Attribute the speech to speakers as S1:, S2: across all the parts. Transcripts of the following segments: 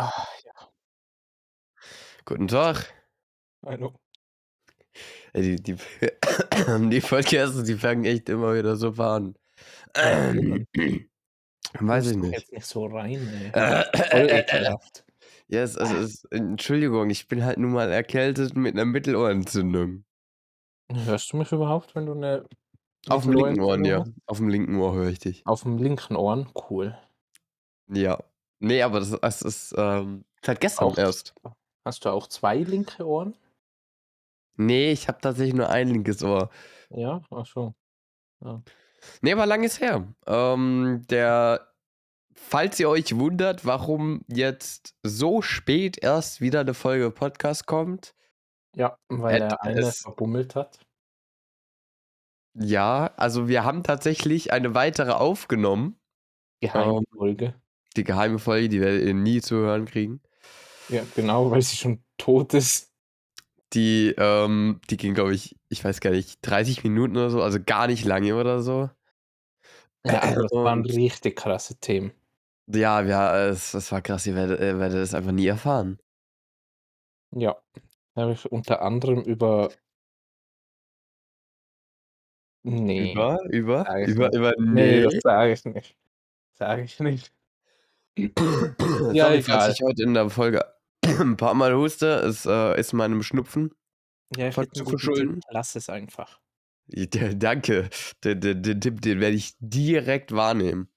S1: Ah, ja.
S2: Guten Tag.
S1: Hallo.
S2: Ey, die die die Podcasts, die fangen echt immer wieder super an.
S1: Warum?
S2: Weiß ich
S1: Hust doch
S2: nicht.
S1: jetzt nicht so rein, ey. Voll ekelhaft.
S2: Ja, es also, es Entschuldigung, ich bin halt nun mal erkältet mit 'ner Mittelohrentzündung.
S1: Hörst du mich überhaupt, wenn du 'ne
S2: Auf'm linken Ohren,
S1: Mittelohrentzündung
S2: ja.
S1: hast?
S2: Auf'm linken Ohr höre ich dich.
S1: Auf'm linken Ohren? Cool.
S2: Ja. Ne, aber das das ist, ähm, seit gestern
S1: Auch
S2: erst.
S1: hast du auch 2 linke Ohren?
S2: Ne, ich habe tatsächlich nur ein linkes Ohr.
S1: Ja? Ach so. Ja.
S2: Ne, aber lang ist her. Ähm, der falls ihr euch wundert, warum jetzt so spät erst wieder 'ne Folge Podcast kommt
S1: Ja, weil der eine verbummelt hat.
S2: Ja, also wir haben tatsächlich eine weitere aufgenommen.
S1: Geheime
S2: Ähm. Die geheime Folge, die werdet ihr nie zu hören kriegen.
S1: Ja, genau, weil sie schon tot ist.
S2: Die, ähm die ging, glaube ich ich weiß gar nicht, 30 Minuten oder so, also gar nicht lange oder so.
S1: Ja, aber das waren richtig krasse Themen.
S2: Ja, ja, es es war krass, ihr werdet ihr werdet es einfach nie erfahren.
S1: Ja, da habe ich unter anderem über Ne,
S2: Über über über über
S1: Ne, das
S2: ne?
S1: sage ich nicht. Sage ich nicht. Ja,
S2: Sorry, falls
S1: egal.
S2: ich heute in der Folge 'n paar Mal huste. Es, äh, ist meinem Schnupfen
S1: Ja, ich
S2: zu verschulden.
S1: Lass es einfach.
S2: I d danke. Den den den Tipp, den werde ich direkt wahrnehmen.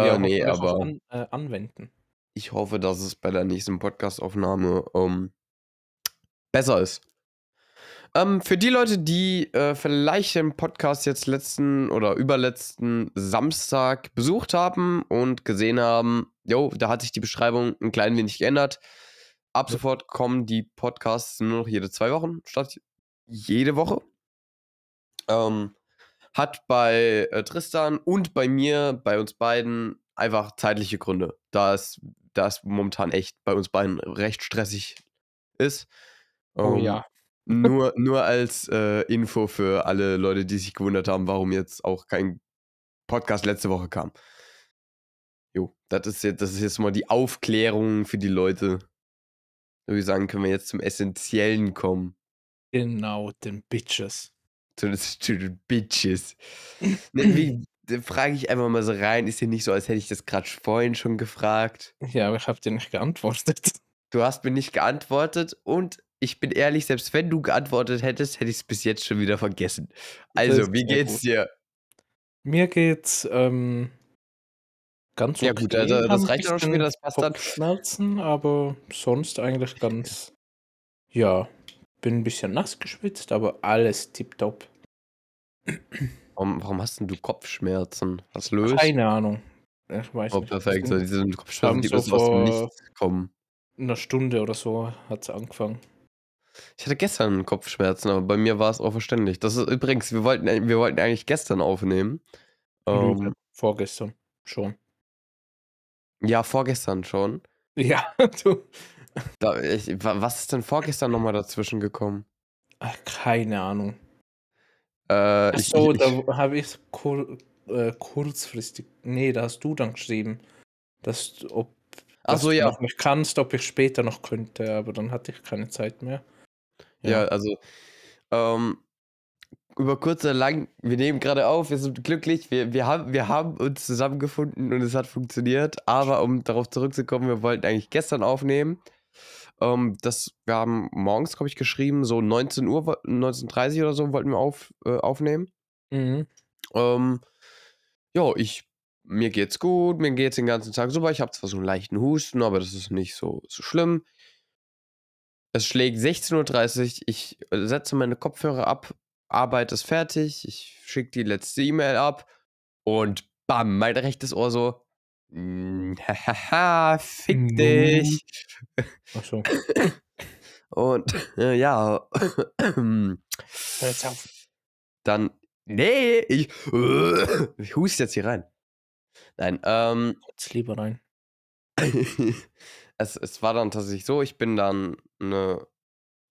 S1: Ja,
S2: Äh, ne,
S1: hoffentlich auch
S2: aber
S1: an äh, anwenden.
S2: ich hoffe, dass es bei der nächsten Podcastaufnahme, ähm, besser ist. Ähm, für die Leute, die, äh, vielleicht den Podcast jetzt letzten oder überletzten Samstag besucht haben und gesehen haben: „Jo, da hat sich die Beschreibung 'n klein wenig geändert.“ Ab sofort kommen die Podcasts nur noch jede 2 Wochen statt jede Woche. Ähm, hat bei, äh, Tristan und bei mir bei uns beiden einfach zeitliche Gründe, da es da es momentan echt bei uns beiden recht stressig ist.
S1: Oh
S2: Ähm,
S1: ja.
S2: Nur nur als, äh, Info für alle Leute, die sich gewundert haben, warum jetzt auch kein Podcast letzte Woche kam. Jo, das ist jetzt das ist jetzt mal die Aufklärung für die Leute. Würde ich sagen, können wir jetzt zum Essenziellen kommen.
S1: Genau, den Bitches.
S2: Zu den Bitches. Ne, wie frage ich einfach mal so rein, ist ja nicht so, als hätte ich das sch vorhin schon gefragt.
S1: Ja, aber ich habe dir nicht geantwortet.
S2: Du hast mir nicht geantwortet und ich bin ehrlich, selbst wenn du geantwortet hättest, hätte ich's bis jetzt schon wieder vergessen.
S1: Das
S2: Also, wie geht's
S1: gut.
S2: dir?
S1: Mir geht's, ähm, ganz
S2: Ja gut,
S1: okay.
S2: also
S1: Habe
S2: das
S1: 'n
S2: reicht auch schon wieder, das passt dann.
S1: Aber sonst eigentlich ganz ja, bin 'n bisschen nass geschwitzt, aber alles tipptopp.
S2: Warum warum hast 'n du Kopfschmerzen? Was los?
S1: Keine Ahnung. Ich weiß
S2: Oh,
S1: nicht.
S2: perfekt. So diese Kopfschmerzen, die
S1: so
S2: aus dem Nichts kommen.
S1: 'ner Stunde oder so hat's angefangen.
S2: Ich hatte gestern Kopfschmerzen, aber bei mir war's auch verständlich. Das ist übrigens wir wollten wir wollten eigentlich gestern aufnehmen. Ähm
S1: Vorgestern schon.
S2: Ja, vorgestern schon.
S1: Ja, du.
S2: Da ich wa was ist denn vorgestern noch mal dazwischen gekommen?
S1: Ach, keine Ahnung.
S2: Äh,
S1: Ach
S2: ich
S1: so,
S2: ich
S1: da
S2: ich
S1: habe ich's kur äh, kurzfristig ne, da hast du dann geschrieben, dass ob
S2: Ach
S1: dass
S2: so,
S1: du
S2: ja.
S1: noch nicht kannst, ob ich später noch könnte, aber dann hatte ich keine Zeit mehr.
S2: Ja,
S1: Ja.
S2: also, ähm, über kurz oder lang, wir nehmen grade auf, wir sind glücklich, wir wir haben wir haben uns zusammengefunden und es hat funktioniert. Aber um darauf zurückzukommen, wir wollten eigentlich gestern aufnehmen. Ähm, das wir haben morgens, glaube ich, geschrieben, so 19:00 woll 19:30 oder so wollten wir auf äh, aufnehmen.
S1: Mhm.
S2: Ähm, ja, ich mir geht's gut, mir geht's den ganzen Tag super. Ich habe zwar so 'n leichten Husten, aber das ist nicht so so schlimm. Es schlägt 16:30 ich, äh, setze meine Kopfhörer ab, Arbeit ist fertig, ich schicke die letzte E-Mail ab und bam, mein rechtes Ohr so: „Hm, ha ha ha, fick
S1: Nu.
S2: dich.“
S1: Ach so.
S2: Und, äh, ja.
S1: Jetzt auf.
S2: Dann ne, ich ich huste jetzt hier rein. Nein, ähm
S1: Kotz lieber rein.
S2: es es war dann tatsächlich so, ich bin dann 'ne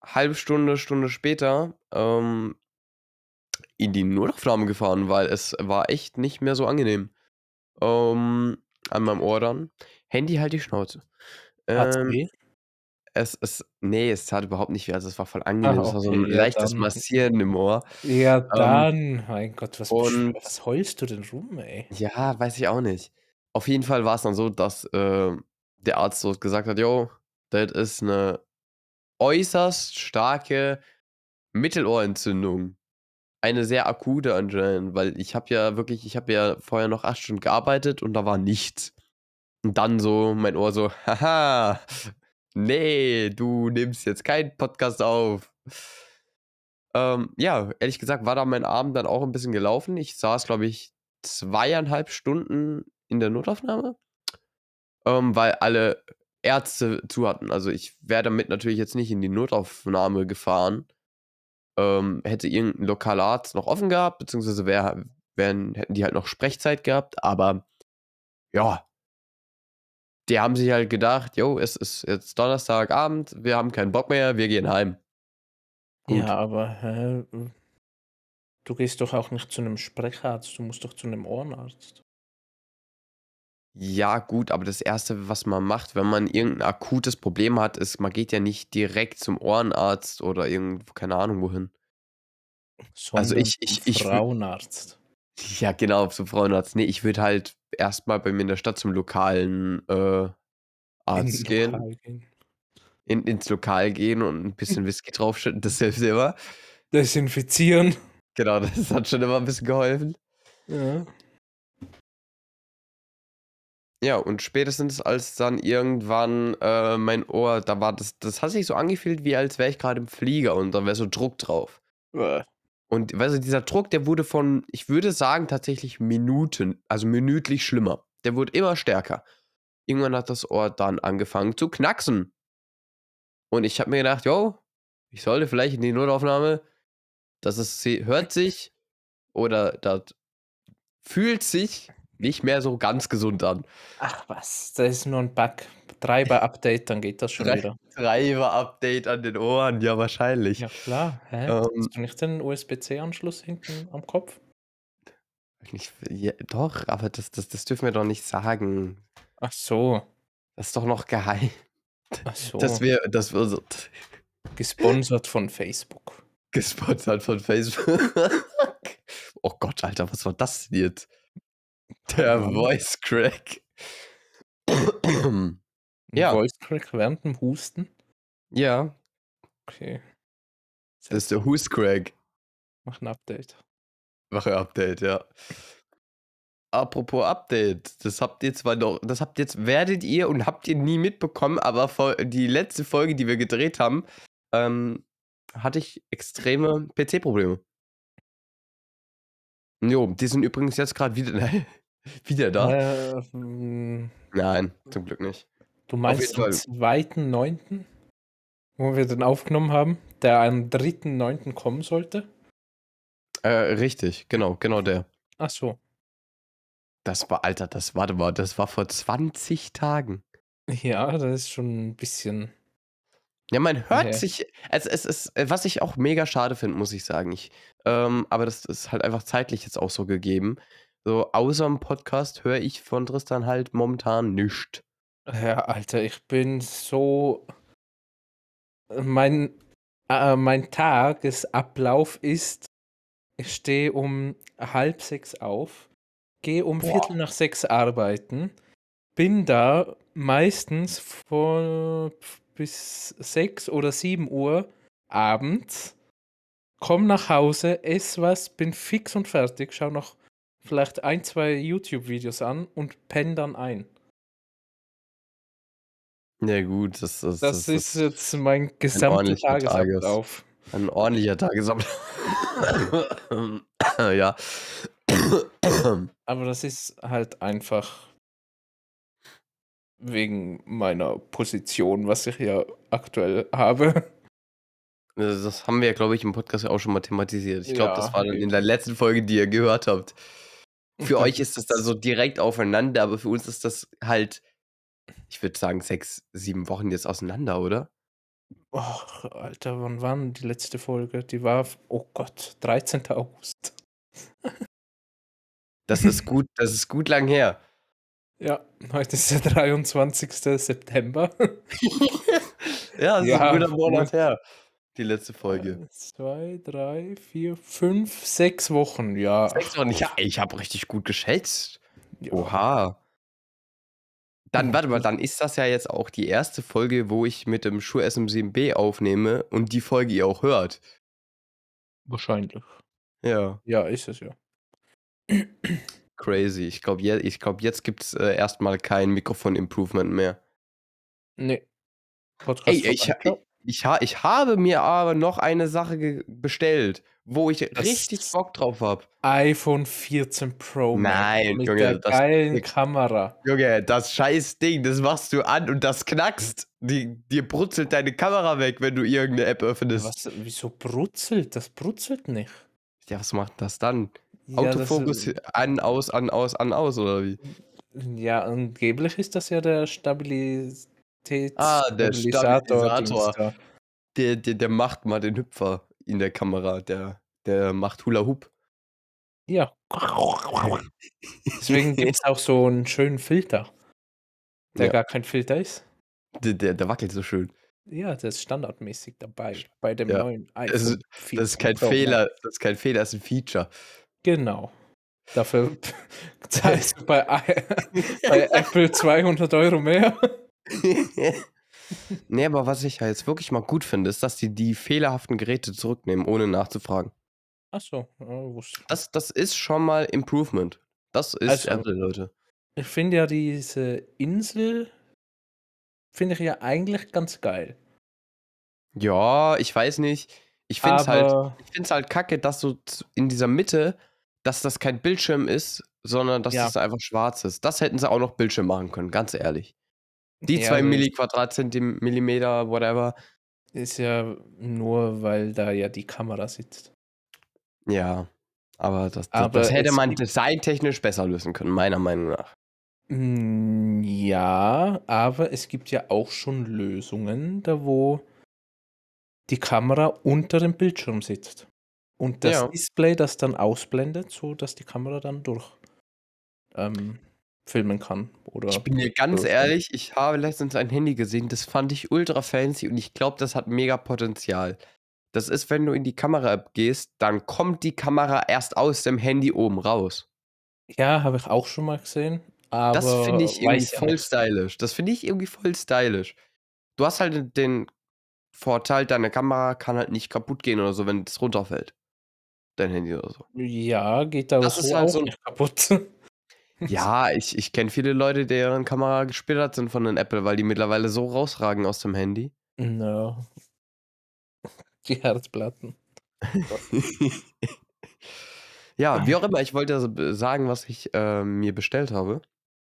S2: halbe Stunde, Stunde später, ähm, in die Notaufnahme gefahren, weil es war echt nicht mehr so angenehm, ähm, an meinem Ohr dann. Handy halt die Schnauze. Ähm,
S1: weh?
S2: es es ne, es tat überhaupt nicht weh, also es war voll
S1: Ah,
S2: angenehm. Es war so 'n
S1: okay, ja
S2: leichtes
S1: dann
S2: Massieren im Ohr.
S1: Ja,
S2: Ähm
S1: dann, mein Gott, was
S2: und
S1: was heulst du denn rum, ey?
S2: Ja, weiß ich auch nicht. Auf jeden Fall war's dann so, dass, ähm, der Arzt so gesagt hat: „Jo, das ist 'ne äußerst starke Mittelohrentzündung.“ Eine sehr akute anscheinend, weil ich habe ja wirklich ich habe ja vorher noch 8 Stunden gearbeitet und da war nichts. Und dann so mein Ohr so: „Haha, ne, du nimmst jetzt keinen Podcast auf.“ Ähm, ja, ehrlich gesagt war da mein Abend dann auch 'n bisschen gelaufen. Ich saß, glaube ich, 2,5 Stunden in der Notaufnahme, ähm, weil alle Ärzte zu hatten. Also, ich wäre damit natürlich jetzt nicht in die Notaufnahme gefahren. Ähm, hätte irgend 'n lokaler Arzt noch offen gehabt, beziehungsweise wäre wären hätten die halt noch Sprechzeit gehabt, aber ja. Die haben sich halt gedacht: „Jo, es ist jetzt Donnerstagabend, wir haben keinen Bock mehr, wir gehen heim.“ Gut.
S1: Ja, aber hä, hm du gehst doch auch nicht zu 'nem Sprecharzt, du musst doch zu 'nem Ohrenarzt.
S2: Ja, gut, aber das Erste, was man macht, wenn man irgend 'n akutes Problem hat, ist, man geht ja nicht direkt zum Ohrenarzt oder irgendwo keine Ahnung wohin. Also,
S1: Sondern
S2: ich
S1: zum
S2: ich ich wü
S1: Frauenarzt.
S2: Ja, genau, zum Frauenarzt. Ne, ich würde halt erst mal bei mir in der Stadt zum lokalen, äh, Arzt gehen.
S1: Lokal gehen.
S2: In ins Lokal gehen und 'n bisschen Whisky draufschütten, das hilft immer.
S1: Desinfizieren.
S2: Genau, das hat schon immer 'n bisschen geholfen.
S1: Ja.
S2: Ja, und spätestens als dann irgendwann, äh, mein Ohr da war das das hat sich so angefühlt, wie als wäre ich grade im Flieger und da wäre so Druck drauf. Und weißt du, dieser Druck, der wurde von ich würde sagen, tatsächlich Minuten also, minütlich schlimmer. Der wurde immer stärker. Irgendwann hat das Ohr dann angefangen zu knacksen. Und ich habe mir gedacht: „Jo, ich sollte vielleicht in die Notaufnahme. Das ist se hört sich oder das fühlt sich nicht mehr so ganz gesund an.“
S1: Ach was, das ist nur 'n Bug. Treiber-Update, dann geht das schon
S2: Trei
S1: wieder.
S2: Treiber-Update an den Ohren, ja wahrscheinlich.
S1: Ja klar, hä?
S2: Ähm
S1: Hast du nicht den USB-C-Anschluss hinten am Kopf?
S2: Ich ja, doch, aber das das das dürfen wir doch nicht sagen.
S1: Ach so.
S2: Das ist doch noch geheim.
S1: Ach so.
S2: Dass wir dass wir so
S1: Gesponsert von Facebook.
S2: Gesponsert von Facebook. Oh Gott, Alter, was war das denn jetzt? Der
S1: Ahnung.
S2: Voice Crack. Ja.
S1: Voice Crack während dem Husten?
S2: Ja.
S1: Okay.
S2: Das ist der Who's Crack.
S1: Mach 'n Update.
S2: Mache Update, ja. Apropos Update, das habt ihr zwar noch das habt jetzt werdet ihr und habt ihr nie mitbekommen, aber die letzte Folge, die wir gedreht haben, ähm, hatte ich extreme PC-Probleme. Jo, die sind übrigens jetzt grad wieder wieder da.
S1: Äh.
S2: Nein, zum Glück nicht.
S1: Du meinst am
S2: Fall
S1: 2.9., wo wir den aufgenommen haben, der am 3.9. kommen sollte?
S2: Äh, richtig, genau, genau der.
S1: Ach so.
S2: Das war Alter, das mal, das war vor 20 Tagen.
S1: Ja, das ist schon 'n bisschen
S2: Ja, man hört
S1: her.
S2: sich es es ist was ich auch mega schade finde, muss ich sagen. Ich ähm, aber das ist halt einfach zeitlich jetzt auch so gegeben. So, außerm Podcast höre ich von Tristan halt momentan nischt.
S1: Ja, Alter, ich bin so mein äh, mein Tagesablauf ist, ich stehe um 5:30 auf, gehe um
S2: Boah.
S1: 5:45 arbeiten, bin da meistens von bis 6 oder 7 Uhr abends, komme nach Hause, esse was, bin fix und fertig, schaue noch vielleicht 1, 2 YouTube-Videos an und penne dann ein.
S2: Ja gut, das das
S1: Das
S2: das
S1: ist jetzt mein
S2: ein
S1: gesamter
S2: ordentlicher Tages
S1: Tagesablauf.
S2: ein ordentlicher Tagesablauf. Ja.
S1: Aber das ist halt einfach wegen meiner Position, was ich ja aktuell habe.
S2: Also, das haben wir ja, glaube ich, im Podcast ja auch schon mal thematisiert. Ich glaube, das
S1: Ja,
S2: war dann in der letzten Folge, die ihr gehört habt. Für
S1: Das
S2: euch ist das dann
S1: ist
S2: so direkt aufeinander, aber für uns ist das halt, ich würde sagen, 6, 7 Wochen jetzt auseinander, oder?
S1: Och, Alter, wann war 'n die letzte Folge? Die war oh Gott, 13. August.
S2: Das ist gut das ist gut lang her.
S1: Ja, heute ist der 23. September.
S2: ja, das
S1: Ja,
S2: ist ein guter. Monat her. Die letzte Folge.
S1: Eins, zwei, drei, vier, fünf, sechs Wochen. Ja.
S2: Sechs Wochen. Ich, ich habe richtig gut geschätzt.
S1: ja.
S2: Oha. Dann, warte mal, dann ist das ja jetzt auch die erste Folge, wo ich mit dem Schuh SM7B aufnehme und die Folge ihr auch hört.
S1: Wahrscheinlich.
S2: Ja,
S1: Ja, ist es ja.
S2: Crazy. Ich glaube, je, ich glaub, jetzt gibt es äh, erstmal kein Mikrofon-Improvement mehr.
S1: Nee. Podcast
S2: Ey, ich, ich, ha- ich habe mir aber noch eine Sache bestellt, wo ich
S1: Das-
S2: richtig Bock drauf habe.
S1: iPhone 14 Pro
S2: Nein,
S1: mit
S2: Junge,
S1: der
S2: das-
S1: geilen Kamera.
S2: Junge, das scheiß Ding, das machst du an und das knackst. Die, dir brutzelt deine Kamera weg, wenn du irgendeine App öffnest.
S1: Was, wieso brutzelt? Das brutzelt nicht.
S2: Ja, was macht das dann?
S1: Ja,
S2: Autofokus an, aus, an, aus, an, aus, oder wie?
S1: Ja, angeblich ist das ja der Stabilitäts
S2: Ah, der
S1: Stabilisator.
S2: Stabilisator. Der, der, der macht mal den Hüpfer in der Kamera. Der, der macht Hula Hoop.
S1: Ja. Deswegen gibt es auch so einen schönen Filter, der
S2: Ja.
S1: gar kein Filter ist.
S2: Der, der, der wackelt so schön.
S1: Ja, das ist standardmäßig dabei bei dem
S2: Ja,
S1: neuen iPhone.
S2: Das ist,
S1: 14
S2: das ist kein. Fehler, das ist kein Fehler, das ist ein Feature.
S1: Genau. Dafür zahlst du bei, bei Apple 200 Euro mehr.
S2: nee, aber was ich ja jetzt wirklich mal gut finde, ist, dass die die fehlerhaften Geräte zurücknehmen, ohne nachzufragen.
S1: Achso, ja, wusste ich.
S2: Das, das ist schon mal Improvement. Das ist
S1: Also-
S2: Apple, Leute.
S1: Ich finde ja diese Insel, finde ich ja eigentlich ganz geil.
S2: Ja, ich weiß nicht. Ich finde es halt,
S1: Aber
S2: ich find's halt kacke, dass so in dieser Mitte, dass das kein Bildschirm ist, sondern dass
S1: Ja.
S2: das einfach schwarz ist. Das hätten sie auch noch Bildschirm machen können, ganz ehrlich. Die
S1: Ja,
S2: zwei Milli Quadratzentimeter, whatever.
S1: ist ja nur, weil da ja die Kamera sitzt.
S2: Ja, aber das, das,
S1: Aber
S2: das hätte man designtechnisch besser lösen können, meiner Meinung nach.
S1: Mm, Ja, aber es gibt ja auch schon Lösungen, da wo die Kamera unter dem Bildschirm sitzt. Und das
S2: Ja.
S1: Display das dann ausblendet, so dass die Kamera dann durch ähm, filmen kann. Oder
S2: Ich bin dir ganz ehrlich, ich habe letztens ein Handy gesehen, das fand ich ultra fancy und ich glaube, das hat mega Potenzial. Das ist, wenn du in die Kamera-App gehst, dann kommt die Kamera erst aus dem Handy oben raus.
S1: ja, habe ich auch schon mal gesehen. Aber
S2: Das finde ich irgendwie voll stylisch. Das finde ich irgendwie voll stylisch. Du hast halt den Vorteil, deine Kamera kann halt nicht kaputt gehen oder so, wenn es runterfällt. Dein Handy oder so.
S1: Ja, geht aber
S2: Das
S1: so
S2: ist halt
S1: auch
S2: so
S1: nicht kaputt.
S2: Ja, ich, ich kenne viele Leute, deren Kamera gesplittert sind von den Apple, weil die mittlerweile so rausragen aus dem Handy.
S1: Ja. Die Herzplatten.
S2: ja, wie auch immer, ich wollte also sagen, was ich äh, mir bestellt habe.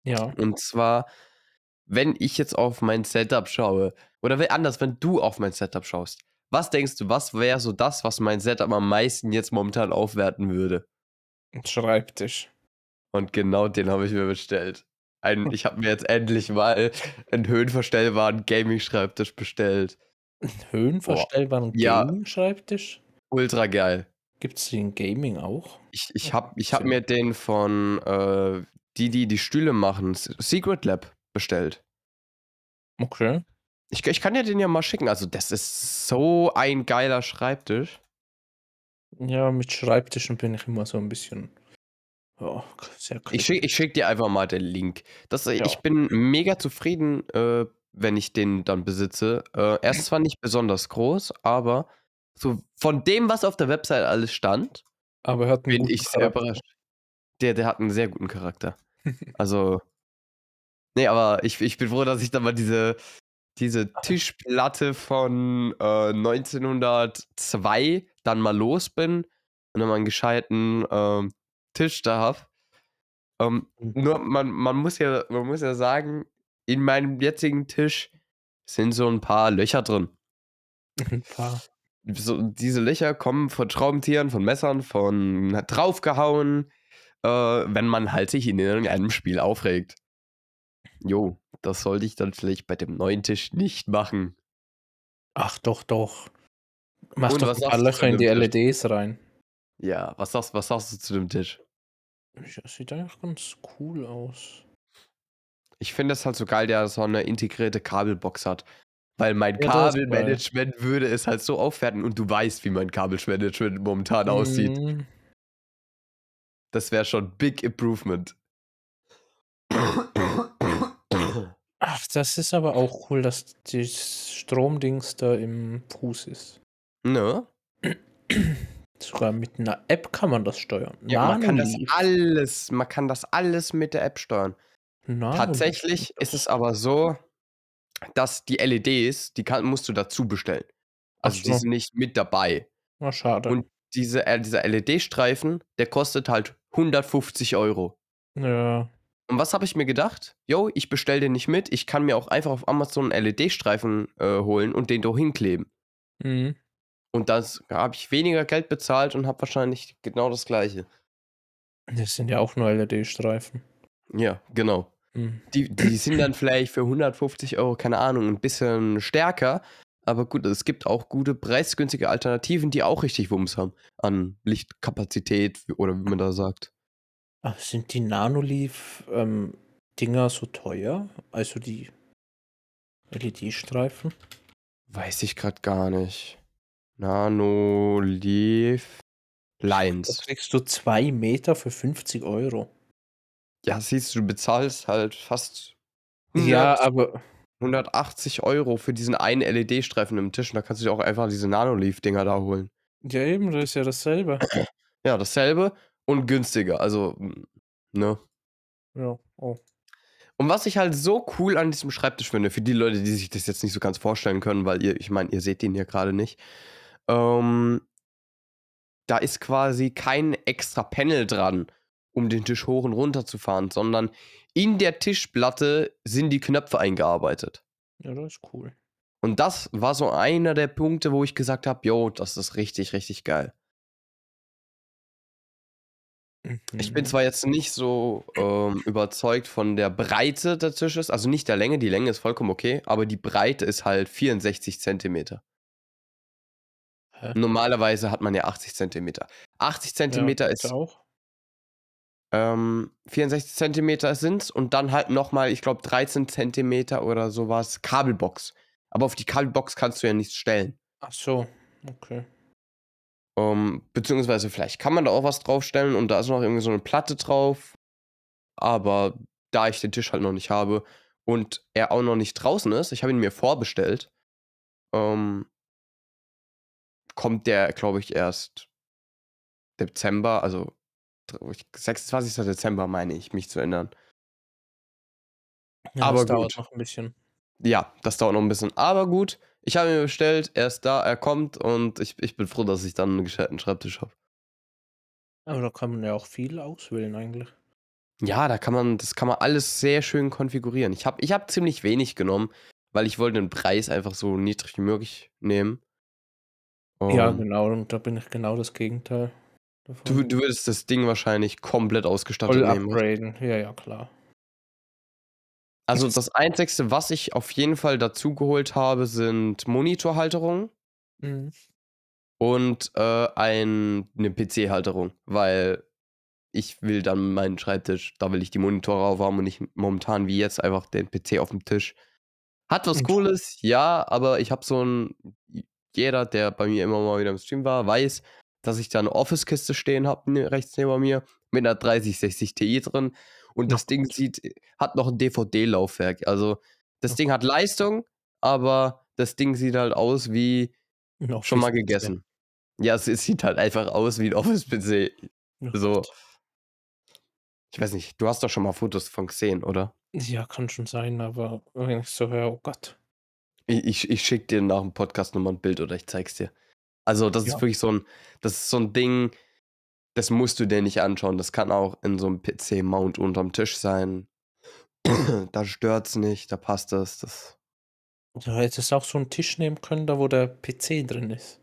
S1: Ja.
S2: Und zwar, wenn ich jetzt auf mein Setup schaue, oder anders, wenn du auf mein Setup schaust, was denkst du, was wäre so das, was mein Setup am meisten jetzt momentan aufwerten würde?
S1: Ein Schreibtisch.
S2: Und genau den habe ich mir bestellt. Ein, ich habe mir jetzt endlich mal einen höhenverstellbaren Gaming-Schreibtisch bestellt.
S1: Einen höhenverstellbaren
S2: Ja.
S1: Gaming-Schreibtisch?
S2: Ultra geil.
S1: Gibt es den Gaming auch?
S2: Ich, ich habe ich hab mir den von äh, die, die die Stühle machen, Secret Lab bestellt.
S1: Okay.
S2: Ich, ich kann dir den ja mal schicken. Also, das ist so ein geiler Schreibtisch.
S1: Ja, mit Schreibtischen bin ich immer so ein bisschen. Oh, sehr
S2: Ich schicke ich schick dir einfach mal den Link. Das,
S1: Ja.
S2: Ich bin mega zufrieden, äh, wenn ich den dann besitze. Äh, er ist zwar nicht besonders groß, aber so von dem, was auf der Website alles stand,
S1: Aber er hat einen
S2: bin ich sehr
S1: Charakter.
S2: überrascht. Der, der hat einen sehr guten Charakter. Also, nee, aber ich, ich bin froh, dass ich dann mal diese, diese Tischplatte von äh, 1902 dann mal los bin und dann mal einen gescheiten ähm, Tisch da hab. Ähm,
S1: Mhm.
S2: nur, man, man, muss ja, man muss ja sagen, in meinem jetzigen Tisch sind so ein paar Löcher drin.
S1: Ein paar.
S2: So, diese Löcher kommen von Schraubentieren, von Messern, von draufgehauen, äh, wenn man halt sich in irgendeinem Spiel aufregt. Jo, das sollte ich dann vielleicht bei dem neuen Tisch nicht machen.
S1: Ach doch, doch. Mach
S2: Und
S1: doch
S2: was
S1: ein paar Löcher in die
S2: Tisch?
S1: LEDs rein.
S2: Ja, was sagst, was sagst du zu dem Tisch?
S1: Ja, sieht eigentlich ganz cool aus.
S2: Ich finde es halt so geil, der so eine integrierte Kabelbox hat. Weil mein
S1: Ja, das.
S2: Kabelmanagement würde es halt so aufwerten und du weißt, wie mein Kabelmanagement momentan aussieht.
S1: Mhm.
S2: Das wäre schon Big Improvement.
S1: Ach, das ist aber auch cool, dass das Stromdings da im Fuß ist.
S2: Ne?
S1: Sogar mit einer App kann man das steuern.
S2: Ja, man kann das alles, man kann das alles mit der App steuern.
S1: Nanoleaf
S2: Tatsächlich ist es aber so, dass die LEDs, die kann, musst du dazu bestellen. Also die sind nicht mit dabei.
S1: Na, schade.
S2: Und diese, äh, dieser LED-Streifen, der kostet halt 150 Euro.
S1: ja.
S2: Und was habe ich mir gedacht? Yo, ich bestelle den nicht mit. Ich kann mir auch einfach auf Amazon einen LED-Streifen äh, holen und den da hinkleben.
S1: Mhm.
S2: Und das habe ich weniger Geld bezahlt und habe wahrscheinlich genau das gleiche.
S1: Das sind ja auch nur LED-Streifen.
S2: Ja, genau.
S1: Mhm.
S2: Die, die sind dann vielleicht für 150 Euro, keine Ahnung, ein bisschen stärker. Aber gut, es gibt auch gute, preisgünstige Alternativen, die auch richtig Wumms haben. An Lichtkapazität oder wie man da sagt.
S1: Ach, sind die Nanoleaf-Dinger so teuer? Also die LED-Streifen?
S2: Weiß ich gerade gar nicht. Nano Leaf
S1: Da
S2: Lines.
S1: kriegst du zwei Meter für 50 Euro.
S2: Ja, siehst du, du bezahlst halt fast
S1: Ja,
S2: 100,
S1: aber
S2: 180 Euro für diesen einen LED-Streifen im Tisch. Und da kannst du dir auch einfach diese Nanoleaf-Dinger da holen.
S1: ja eben, das ist ja dasselbe.
S2: Ja, dasselbe und günstiger. Also, ne?
S1: Ja, oh.
S2: Und was ich halt so cool an diesem Schreibtisch finde, für die Leute, die sich das jetzt nicht so ganz vorstellen können, weil ihr, ich meine, ihr seht den hier gerade nicht, ähm, da ist quasi kein extra Panel dran, um den Tisch hoch und runter zu fahren, sondern in der Tischplatte sind die Knöpfe eingearbeitet.
S1: Ja, das ist cool.
S2: Und das war so einer der Punkte, wo ich gesagt habe, yo, das ist richtig, richtig geil. Ich bin
S1: Mhm.
S2: zwar jetzt nicht so ähm, überzeugt von der Breite des Tisches, also nicht der Länge, die Länge ist vollkommen okay, aber die Breite ist halt 64 Zentimeter.
S1: Hä?
S2: Normalerweise hat man ja 80 Zentimeter. 80
S1: Ja,
S2: Zentimeter
S1: heute
S2: ist,
S1: auch.
S2: ähm, 64 Zentimeter sind's und dann halt nochmal, ich glaube 13 Zentimeter oder sowas Kabelbox. Aber auf die Kabelbox kannst du ja nichts stellen.
S1: Ach so, okay.
S2: Ähm, beziehungsweise vielleicht kann man da auch was draufstellen und da ist noch irgendwie so eine Platte drauf. Aber da ich den Tisch halt noch nicht habe und er auch noch nicht draußen ist, ich habe ihn mir vorbestellt, ähm, kommt der, glaube ich, erst Dezember, also 26. Dezember meine ich, mich zu ändern.
S1: Ja,
S2: Aber
S1: das dauert
S2: gut.
S1: noch ein bisschen.
S2: Ja, das dauert noch ein bisschen. Aber gut, ich habe ihn bestellt, er ist da, er kommt und ich, ich bin froh, dass ich dann einen gescheiten Schreibtisch habe.
S1: Aber da kann man ja auch viel auswählen eigentlich.
S2: Ja, da kann man, das kann man alles sehr schön konfigurieren. Ich habe ich hab ziemlich wenig genommen, weil ich wollte den Preis einfach so niedrig wie möglich nehmen.
S1: Ja,
S2: Ähm,
S1: genau, und da bin ich genau das Gegenteil davon.
S2: du, du würdest das Ding wahrscheinlich komplett ausgestattet
S1: Voll
S2: nehmen.
S1: upgraden, ja, ja, klar.
S2: Also das Einzigste, was ich auf jeden Fall dazu geholt habe, sind Monitorhalterungen
S1: Mhm.
S2: und äh, ein, eine PC-Halterung, weil ich will dann meinen Schreibtisch, da will ich die Monitore drauf haben und nicht momentan wie jetzt einfach den PC auf dem Tisch. Hat was Cooles, ja, aber ich habe so ein, jeder, der bei mir immer mal wieder im Stream war, weiß, dass ich da eine Office-Kiste stehen habe, rechts neben mir, mit einer 3060 Ti drin. Und das Ding sieht, hat noch ein DVD-Laufwerk. Also, das Ding hat Leistung, aber das Ding sieht halt aus wie
S1: Noch
S2: schon mal gegessen. Ja, es, es sieht halt einfach aus wie ein Office-PC. So. Ich weiß nicht, du hast doch schon mal Fotos von gesehen, oder?
S1: Ja, kann schon sein, aber wenn ich so höre, oh Gott.
S2: Ich, ich, ich schicke dir nach dem Podcast nochmal ein Bild oder ich zeig's dir. Also, das
S1: Ja.
S2: ist wirklich so ein, das ist so ein Ding, das musst du dir nicht anschauen. Das kann auch in so einem PC-Mount unterm Tisch sein. da stört's nicht, da passt das. das.
S1: Du hättest auch so einen Tisch nehmen können, da wo der PC drin ist.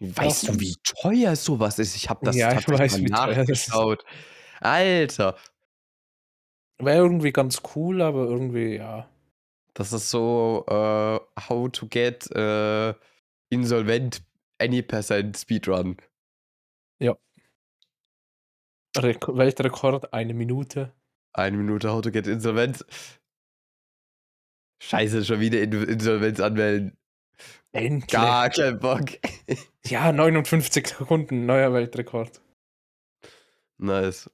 S2: Weißt
S1: Auch
S2: du, wie teuer sowas ist? Ich habe das
S1: Ja, ich weiß,
S2: mal
S1: wie
S2: nachgeschaut. Alter,
S1: Wäre irgendwie ganz cool, aber irgendwie, ja.
S2: das ist so äh, how to get äh, insolvent any percent Speedrun.
S1: Rek Weltrekord, eine Minute.
S2: Eine Minute how to get insolvent. Scheiße, schon wieder In- Insolvenz anmelden.
S1: Endlich.
S2: Gar kein Bock.
S1: Ja, 59 Sekunden, neuer Weltrekord.
S2: Nice.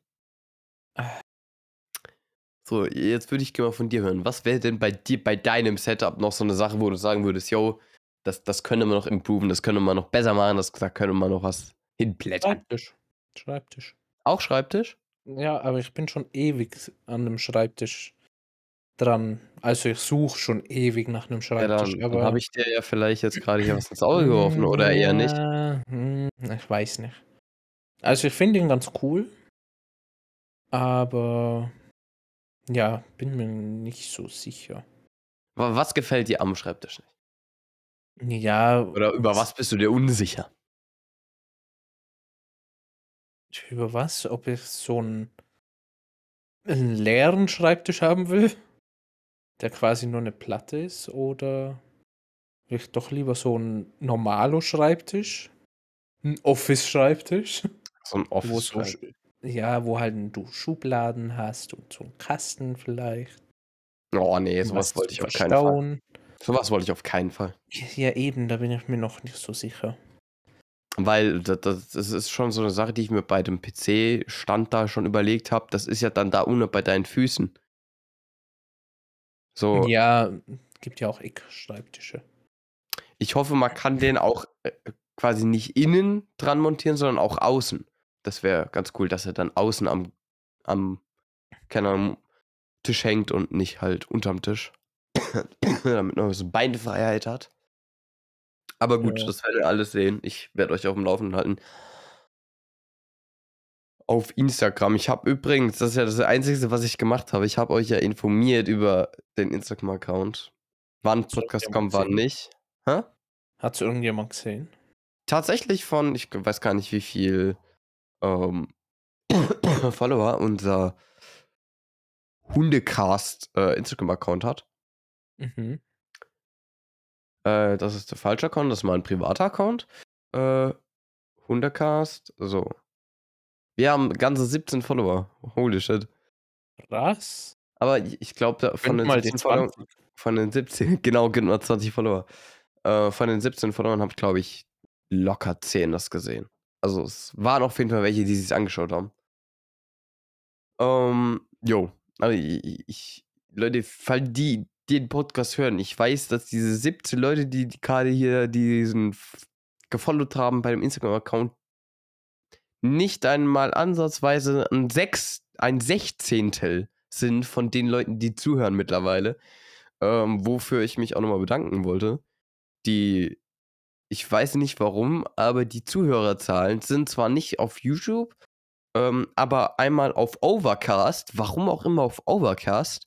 S2: So, jetzt würde ich gerne mal von dir hören. Was wäre denn bei dir, bei deinem Setup noch so eine Sache, wo du sagen würdest, yo, das, das könnte man noch improven, das könnte man noch besser machen, das, da könnte man noch was hinplättern.
S1: Schreibtisch. Schreibtisch.
S2: Auch Schreibtisch?
S1: Ja, aber ich bin schon ewig an einem Schreibtisch dran. Also ich suche schon ewig nach einem
S2: Ja,
S1: Schreibtisch.
S2: dann
S1: aber
S2: habe ich dir ja vielleicht jetzt gerade hier was ins Auge geworfen oder eher nicht.
S1: Ja, hm, Ich weiß nicht. Also ich finde ihn ganz cool. Aber ja, bin mir nicht so sicher.
S2: Wa- Was gefällt dir am Schreibtisch nicht?
S1: Ja,
S2: Oder über was bist du dir unsicher?
S1: Über was? Ob ich so einen, einen leeren Schreibtisch haben will, der quasi nur eine Platte ist, oder will ich doch lieber so einen normalo Schreibtisch, einen Office-Schreibtisch,
S2: So ein
S1: wo
S2: Office.
S1: so, Sch- ja, wo halt du Schubladen hast und so einen Kasten vielleicht.
S2: oh nee,
S1: was
S2: sowas wollte ich auf keinen Fall. Sowas wollte ich auf keinen Fall.
S1: Ja, eben, da bin ich mir noch nicht so sicher.
S2: Weil das, das, ist schon so eine Sache, die ich mir bei dem PC-Stand da schon überlegt habe. Das ist ja dann da unten bei deinen Füßen. So,
S1: Ja, gibt ja auch Eck-Schreibtische.
S2: ich hoffe, man kann den auch äh, quasi nicht innen dran montieren, sondern auch außen. Das wäre ganz cool, dass er dann außen am, am keine Ahnung, Tisch hängt und nicht halt unterm Tisch. Damit man so Beinfreiheit hat. Aber gut,
S1: Ja.
S2: das werdet ihr alles sehen. Ich werde euch auf dem Laufenden halten. Auf Instagram. Ich habe übrigens, das ist ja das Einzige, was ich gemacht habe. Ich habe euch ja informiert über den Instagram-Account. Wann Podcast kommt, wann nicht. Hä?
S1: Hat es irgendjemand gesehen?
S2: tatsächlich von, ich weiß gar nicht, wie viel ähm, Follower unser Hundecast äh, Instagram-Account hat.
S1: Mhm.
S2: Äh, das ist der falsche Account, das ist mein privater Account. Äh, Hundecast, so. Wir haben ganze 17 Follower. Holy shit.
S1: Was?
S2: Aber ich, glaube, von, den
S1: mal die
S2: 17 Follower-
S1: 20.
S2: von den 17, genau, genau 20 Follower. Äh, von den 17 Followern habe ich, glaube ich, locker 10 das gesehen. Also es waren auf jeden Fall welche, die sich angeschaut haben. Ähm, jo. Also ich, ich, Leute, falls die den Podcast hören, ich weiß, dass diese 17 Leute, die, gerade hier diesen gefollowt haben bei dem Instagram-Account, nicht einmal ansatzweise ein Sechs, ein Sechzehntel sind von den Leuten, die zuhören mittlerweile. Ähm, wofür ich mich auch nochmal bedanken wollte. Die, ich weiß nicht warum, aber die Zuhörerzahlen sind zwar nicht auf YouTube, ähm, aber einmal auf Overcast, warum auch immer auf Overcast,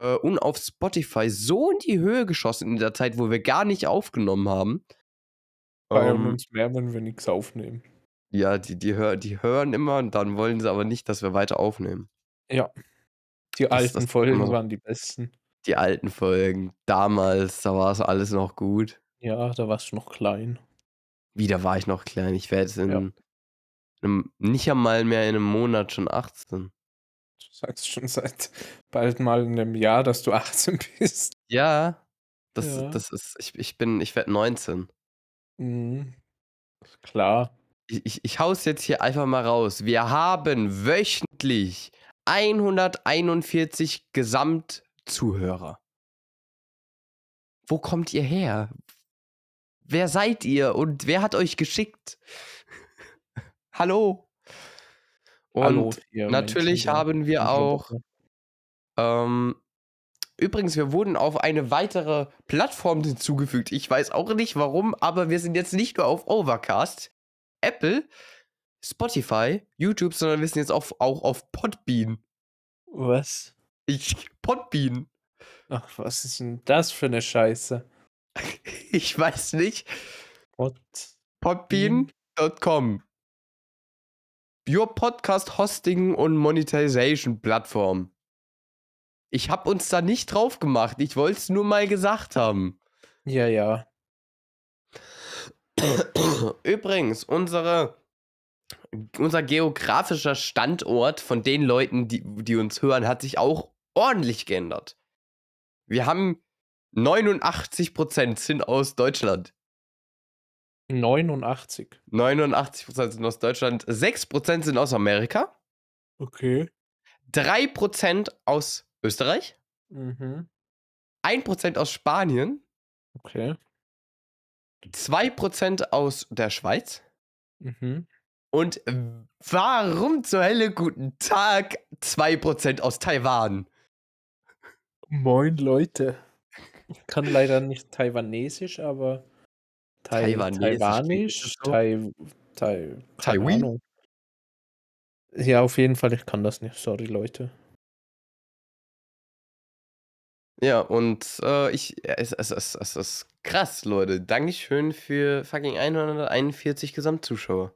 S2: äh, und auf Spotify so in die Höhe geschossen in der Zeit, wo wir gar nicht aufgenommen haben.
S1: Feiern
S2: Ähm,
S1: uns mehr, wenn wir nichts aufnehmen.
S2: ja, die, die, hör, die hören immer und dann wollen sie aber nicht, dass wir weiter aufnehmen.
S1: Ja. Die
S2: Das-
S1: alten
S2: das
S1: Folgen waren die besten.
S2: Die alten Folgen, damals, da war es alles noch gut.
S1: Ja, da warst du noch klein.
S2: Wieder war ich noch klein. Ich werde jetzt in
S1: Ja.
S2: einem, nicht einmal mehr in einem Monat schon 18.
S1: Du sagst schon seit bald mal in einem Jahr, dass du 18 bist.
S2: Ja, das,
S1: Ja.
S2: das ist, ich, ich bin, ich werde 19.
S1: Mhm. Klar.
S2: Ich, ich, ich hau's jetzt hier einfach mal raus. Wir haben wöchentlich 141 Gesamtzuhörer. Wo kommt ihr her? Wer seid ihr und wer hat euch geschickt? Hallo. Und natürlich haben wir auch. Ähm, übrigens, wir wurden auf eine weitere Plattform hinzugefügt. Ich weiß auch nicht warum, aber wir sind jetzt nicht nur auf Overcast, Apple, Spotify, YouTube, sondern wir sind jetzt auf, auch auf Podbean.
S1: Was?
S2: Ich, Podbean.
S1: Ach, was ist denn das für eine Scheiße?
S2: Ich weiß nicht.
S1: What?
S2: Podbean.com. Your Podcast Hosting und Monetization Plattform. Ich hab uns da nicht drauf gemacht. Ich wollte es nur mal gesagt haben.
S1: Ja, ja.
S2: Übrigens, unsere, unser geografischer Standort von den Leuten, die, die uns hören, hat sich auch ordentlich geändert. Wir haben 89% sind aus Deutschland.
S1: 89.
S2: 89% sind aus Deutschland. 6% sind aus Amerika.
S1: Okay.
S2: 3% aus Österreich.
S1: Mhm.
S2: 1% aus Spanien.
S1: Okay.
S2: 2% aus der Schweiz.
S1: Mhm.
S2: Und warum zur Hölle guten Tag 2% aus Taiwan?
S1: Moin Leute. Ich kann leider nicht Taiwanesisch, aber Tai Taiwanisch? Tai, Tai. Ja, auf jeden Fall, ich kann das nicht. Sorry, Leute.
S2: Ja, und äh, ich, es, es, es, es ist krass, Leute. Dankeschön für fucking 141 Gesamtzuschauer.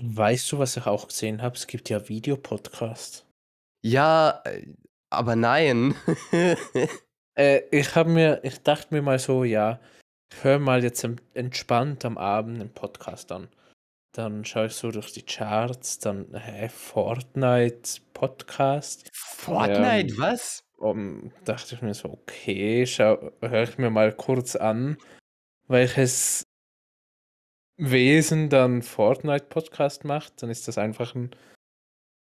S1: Weißt du, was ich auch gesehen habe? Es gibt ja Videopodcasts.
S2: Ja, äh, aber nein.
S1: Äh, ich habe mir, ich dachte mir mal so, ja, höre mal jetzt entspannt am Abend einen Podcast an. Dann schaue ich so durch die Charts, dann, hä, Fortnite Podcast.
S2: Fortnite,
S1: Ähm,
S2: was?
S1: Um, dachte ich mir so, okay, schau, höre ich mir mal kurz an, welches Wesen dann Fortnite-Podcast macht. Dann ist das einfach ein,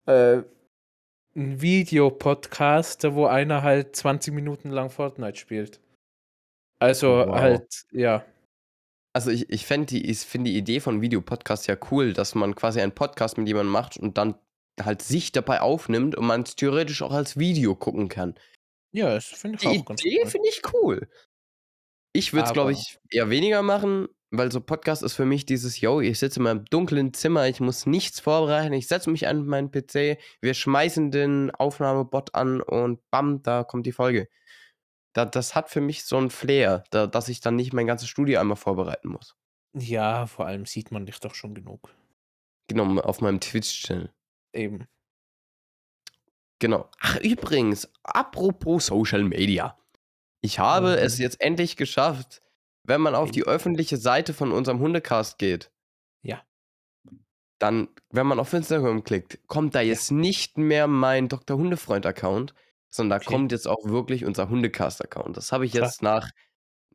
S1: äh, ein Videopodcast, wo einer halt 20 Minuten lang Fortnite spielt. Also
S2: Wow.
S1: halt, ja.
S2: Also ich, ich finde die, ich find die Idee von Videopodcast ja cool, dass man quasi einen Podcast mit jemandem macht und dann halt sich dabei aufnimmt und man es theoretisch auch als Video gucken kann.
S1: Ja, das finde ich
S2: Die
S1: auch ganz
S2: Idee
S1: cool.
S2: finde ich cool. Ich würde es, glaube ich, eher weniger machen, weil so Podcast ist für mich dieses, yo, ich sitze in meinem dunklen Zimmer, ich muss nichts vorbereiten, ich setze mich an meinen PC, wir schmeißen den Aufnahmebot an und bam, da kommt die Folge. Da, das hat für mich so ein Flair, da, dass ich dann nicht mein ganzes Studio einmal vorbereiten muss.
S1: Ja, vor allem sieht man dich doch schon genug.
S2: Genau, auf meinem Twitch-Channel.
S1: Eben.
S2: Genau. Ach, übrigens, apropos Social Media. Ich habe
S1: Mhm.
S2: es jetzt endlich geschafft, wenn man auf die öffentliche Seite von unserem Hundecast geht.
S1: Ja.
S2: Dann, wenn man auf Instagram klickt, kommt da jetzt nicht mehr mein Dr. Hundefreund-Account, sondern da
S1: Okay.
S2: kommt jetzt auch wirklich unser Hundecast-Account. Das habe ich jetzt nach,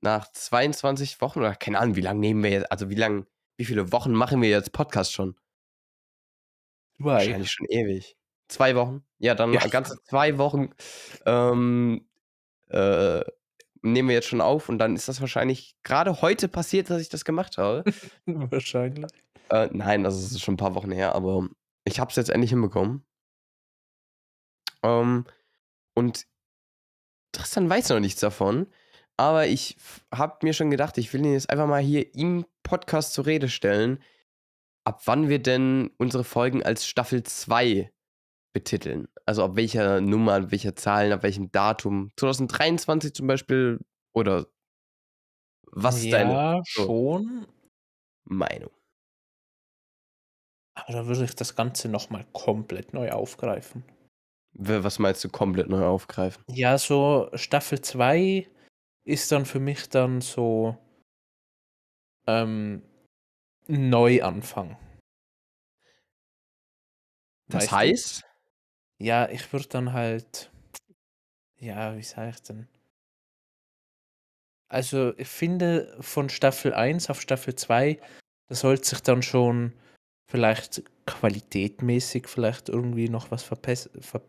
S2: nach 22 Wochen oder keine Ahnung, wie lange nehmen wir jetzt, also wie lange, wie viele Wochen machen wir jetzt Podcast schon?
S1: Zwei.
S2: Wahrscheinlich schon ewig. Zwei Wochen? Ja, dann
S1: Ja.
S2: ganze zwei Wochen ähm, äh, nehmen wir jetzt schon auf und dann ist das wahrscheinlich gerade heute passiert, dass ich das gemacht habe.
S1: Wahrscheinlich.
S2: äh, nein, also es ist schon ein paar Wochen her, aber ich habe es jetzt endlich hinbekommen. Ähm, und Tristan weiß noch nichts davon, aber ich habe mir schon gedacht, ich will ihn jetzt einfach mal hier im Podcast zur Rede stellen, ab wann wir denn unsere Folgen als Staffel 2 betiteln. Also ab welcher Nummer, ab welcher Zahlen, ab welchem Datum. 2023 zum Beispiel oder was ist deine so
S1: schon.
S2: Meinung?
S1: Aber da würde ich das Ganze nochmal komplett neu aufgreifen.
S2: Was meinst du komplett neu aufgreifen?
S1: Ja, so Staffel 2 ist dann für mich dann so ähm, ein Neuanfang.
S2: Das
S1: Weißt du?
S2: heißt,
S1: Ja, ich würde dann halt. Ja, wie sage ich denn? Also, ich finde, von Staffel 1 auf Staffel 2, da sollte sich dann schon vielleicht qualitätmäßig vielleicht irgendwie noch was verpess ver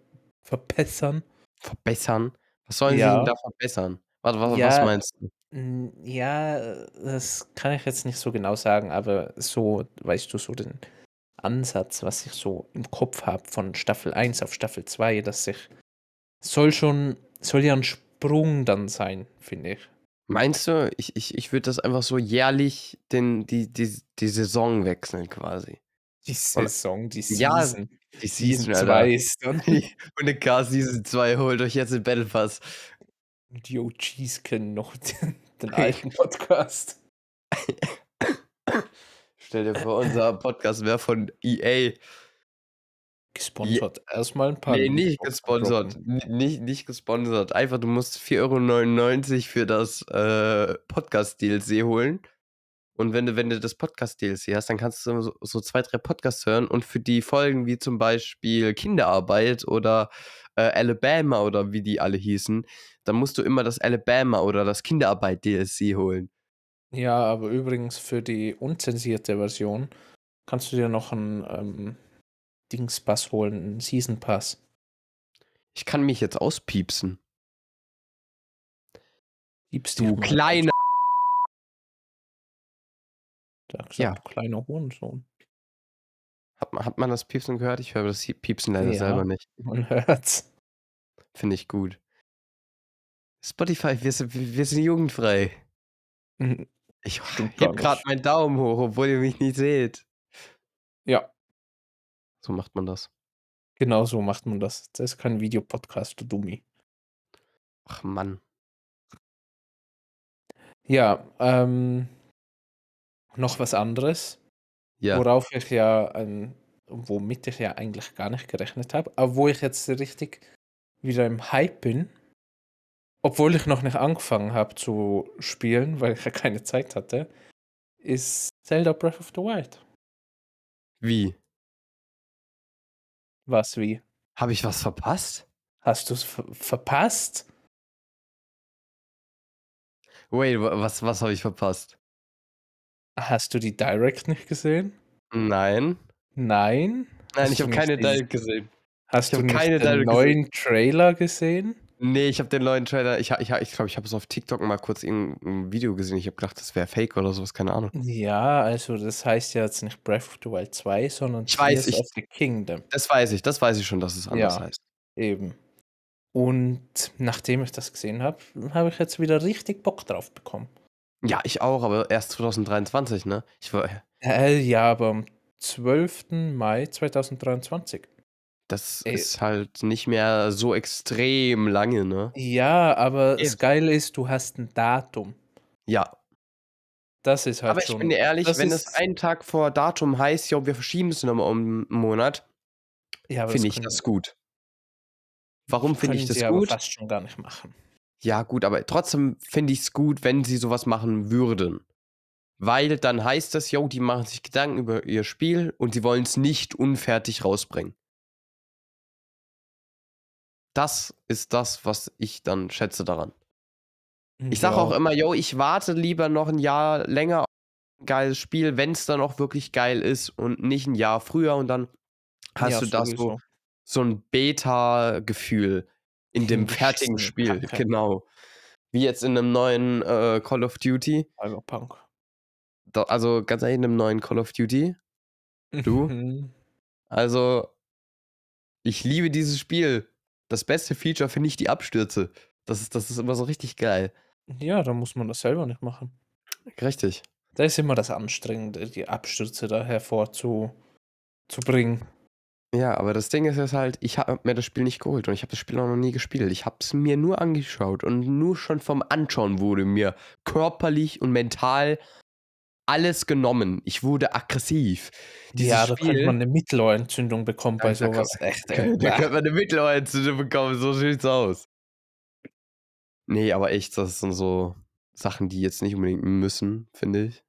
S1: verbessern.
S2: verbessern. Was sollen sie
S1: Ja.
S2: denn da verbessern? Was, was, was
S1: Ja,
S2: meinst du?
S1: Ja, das kann ich jetzt nicht so genau sagen, aber so, weißt du, so den Ansatz, was ich so im Kopf habe von Staffel 1 auf Staffel 2, dass sich soll schon, soll ja ein Sprung dann sein, finde ich.
S2: Meinst du, ich, ich, ich würde das einfach so jährlich den, die, die, die Saison wechseln quasi.
S1: Die Saison, die
S2: Ja,
S1: Season.
S2: Die
S1: Season
S2: Alter.
S1: 2 ist dann.
S2: Und eine Car Season 2 holt euch jetzt den Battle Pass.
S1: Die OGs kennen noch den, den alten Podcast.
S2: Stell dir vor, unser Podcast wäre von EA.
S1: Gesponsert. Erstmal ein paar.
S2: Nee, nicht gesponsert. Nicht, nicht gesponsert. Einfach, du musst 4,99 Euro für das äh, Podcast-DLC holen. Und wenn du, wenn du das Podcast-DLC hast, dann kannst du so, so zwei, drei Podcasts hören und für die Folgen wie zum Beispiel Kinderarbeit oder äh, Alabama oder wie die alle hießen, dann musst du immer das Alabama oder das Kinderarbeit-DLC holen.
S1: Ja, aber übrigens für die unzensierte Version kannst du dir noch einen ähm, Dingspass holen, einen Season Pass.
S2: Ich kann mich jetzt auspiepsen.
S1: Gibst
S2: Du
S1: gesagt,
S2: Ja.
S1: kleiner Hurensohn.
S2: Hat, man- hat man das Piepsen gehört? Ich höre das Piepsen leider
S1: Ja.
S2: selber nicht.
S1: Man hört's.
S2: Finde ich gut. Spotify, wir sind, wir sind jugendfrei.
S1: Mhm.
S2: Ich heb gerade meinen Daumen hoch, obwohl ihr mich nicht seht.
S1: Ja,
S2: So macht man das.
S1: genau so macht man das. Das ist kein Videopodcast, du Dummi.
S2: Ach Mann.
S1: Ja, ähm, noch was anderes,
S2: Ja.
S1: worauf ich ja, ähm, womit ich ja eigentlich gar nicht gerechnet habe, aber wo ich jetzt richtig wieder im Hype bin, obwohl ich noch nicht angefangen habe zu spielen, weil ich ja keine Zeit hatte, ist Zelda Breath of the Wild.
S2: Wie?
S1: Was wie?
S2: Habe ich was verpasst?
S1: Hast du es ver verpasst?
S2: Wait, wa- was, was habe ich verpasst?
S1: Hast du die Direct nicht gesehen?
S2: Nein.
S1: Nein?
S2: Nein,
S1: Hast
S2: ich habe keine
S1: dieses-
S2: Direct gesehen.
S1: Hast
S2: Ich
S1: du
S2: keine
S1: den
S2: Direct
S1: neuen Trailer gesehen?
S2: Nee, ich habe den neuen Trailer. Ich glaube, ich, ich, glaub, ich habe es auf TikTok mal kurz irgendein Video gesehen. Ich habe gedacht, das wäre Fake oder sowas, keine Ahnung.
S1: Ja, also das heißt ja jetzt nicht Breath of the Wild 2, sondern
S2: Ich weiß, ich-
S1: of the Kingdom.
S2: Das weiß ich, das weiß ich schon, dass es anders
S1: Ja.
S2: heißt.
S1: Eben. Und nachdem ich das gesehen habe, habe ich jetzt wieder richtig Bock drauf bekommen.
S2: Ja, ich auch, aber erst 2023, ne? Ich war,
S1: Äh, ja, aber am 12. Mai 2023.
S2: das
S1: Ey.
S2: ist halt nicht mehr so extrem lange, ne?
S1: Ja, aber
S2: Eben.
S1: das Geile ist, du hast ein Datum.
S2: Ja.
S1: Das ist halt
S2: aber ich
S1: schon.
S2: bin dir ehrlich, wenn es einen Tag vor Datum heißt, ja, wir verschieben es nochmal um einen Monat,
S1: ja, aber
S2: finde ich das gut. Warum finde ich das
S1: sie aber
S2: gut?
S1: fast schon gar nicht machen.
S2: Ja, gut, aber trotzdem finde ich es gut, wenn sie sowas machen würden. Weil dann heißt das, yo, die machen sich Gedanken über ihr Spiel und sie wollen es nicht unfertig rausbringen. Das ist das, was ich dann schätze daran. Ich sage
S1: Ja.
S2: auch immer, yo, ich warte lieber noch ein Jahr länger auf ein geiles Spiel, wenn es dann auch wirklich geil ist und nicht ein Jahr früher und dann hast
S1: Ja,
S2: du das so, so ein Beta-Gefühl in dem fertigen Spiel.
S1: Kacke.
S2: Genau. Wie jetzt in einem neuen äh, Call of Duty.
S1: Cyberpunk.
S2: Da, also ganz ehrlich, in einem neuen Call of Duty. Du? Also, ich liebe dieses Spiel. Das beste Feature finde ich die Abstürze. Das ist, das ist immer so richtig geil.
S1: Ja, da muss man das selber nicht machen.
S2: Richtig.
S1: Da ist immer das Anstrengende, die Abstürze da hervorzubringen.
S2: Ja, aber das Ding ist jetzt halt, ich habe mir das Spiel nicht geholt und ich habe das Spiel auch noch nie gespielt. Ich habe es mir nur angeschaut und nur schon vom Anschauen wurde mir körperlich und mental alles genommen. Ich wurde aggressiv. Dieses
S1: ja, da könnte
S2: Spiel-
S1: man eine Mittelohrentzündung bekommen bei
S2: da kann-
S1: sowas. Echt, ey.
S2: Da könnte man eine Mittelohrentzündung bekommen, so sieht's aus. Nee, aber echt, das sind so Sachen, die jetzt nicht unbedingt müssen, finde ich.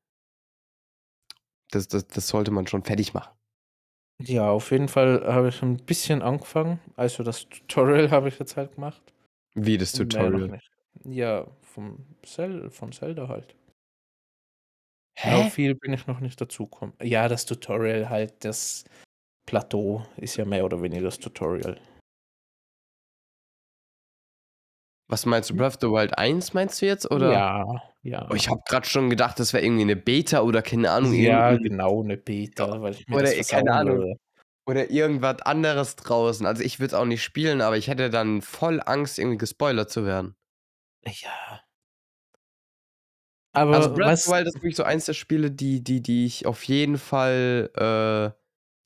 S2: Das, das, das sollte man schon fertig machen.
S1: Ja, auf jeden Fall habe ich ein bisschen angefangen. Also das Tutorial habe ich jetzt halt gemacht.
S2: Wie das Tutorial.
S1: Ja, vom Zel von Zelda halt. Aber viel bin ich noch nicht dazugekommen. Ja, das Tutorial halt, das Plateau ist ja mehr oder weniger das Tutorial.
S2: Was meinst du, Breath of the Wild 1 meinst du jetzt? Oder?
S1: Ja, ja.
S2: Oh, ich habe gerade schon gedacht, das wäre irgendwie eine Beta oder keine Ahnung.
S1: ja, genau, eine Beta, weil ich mir
S2: Oder keine Ahnung.
S1: würde.
S2: Oder irgendwas anderes draußen. Also ich würde es auch nicht spielen, aber ich hätte dann voll Angst, irgendwie gespoilert zu werden.
S1: Ja. Aber
S2: Also Breath of the Wild ist wirklich so eins der Spiele, die, die, die ich auf jeden Fall äh,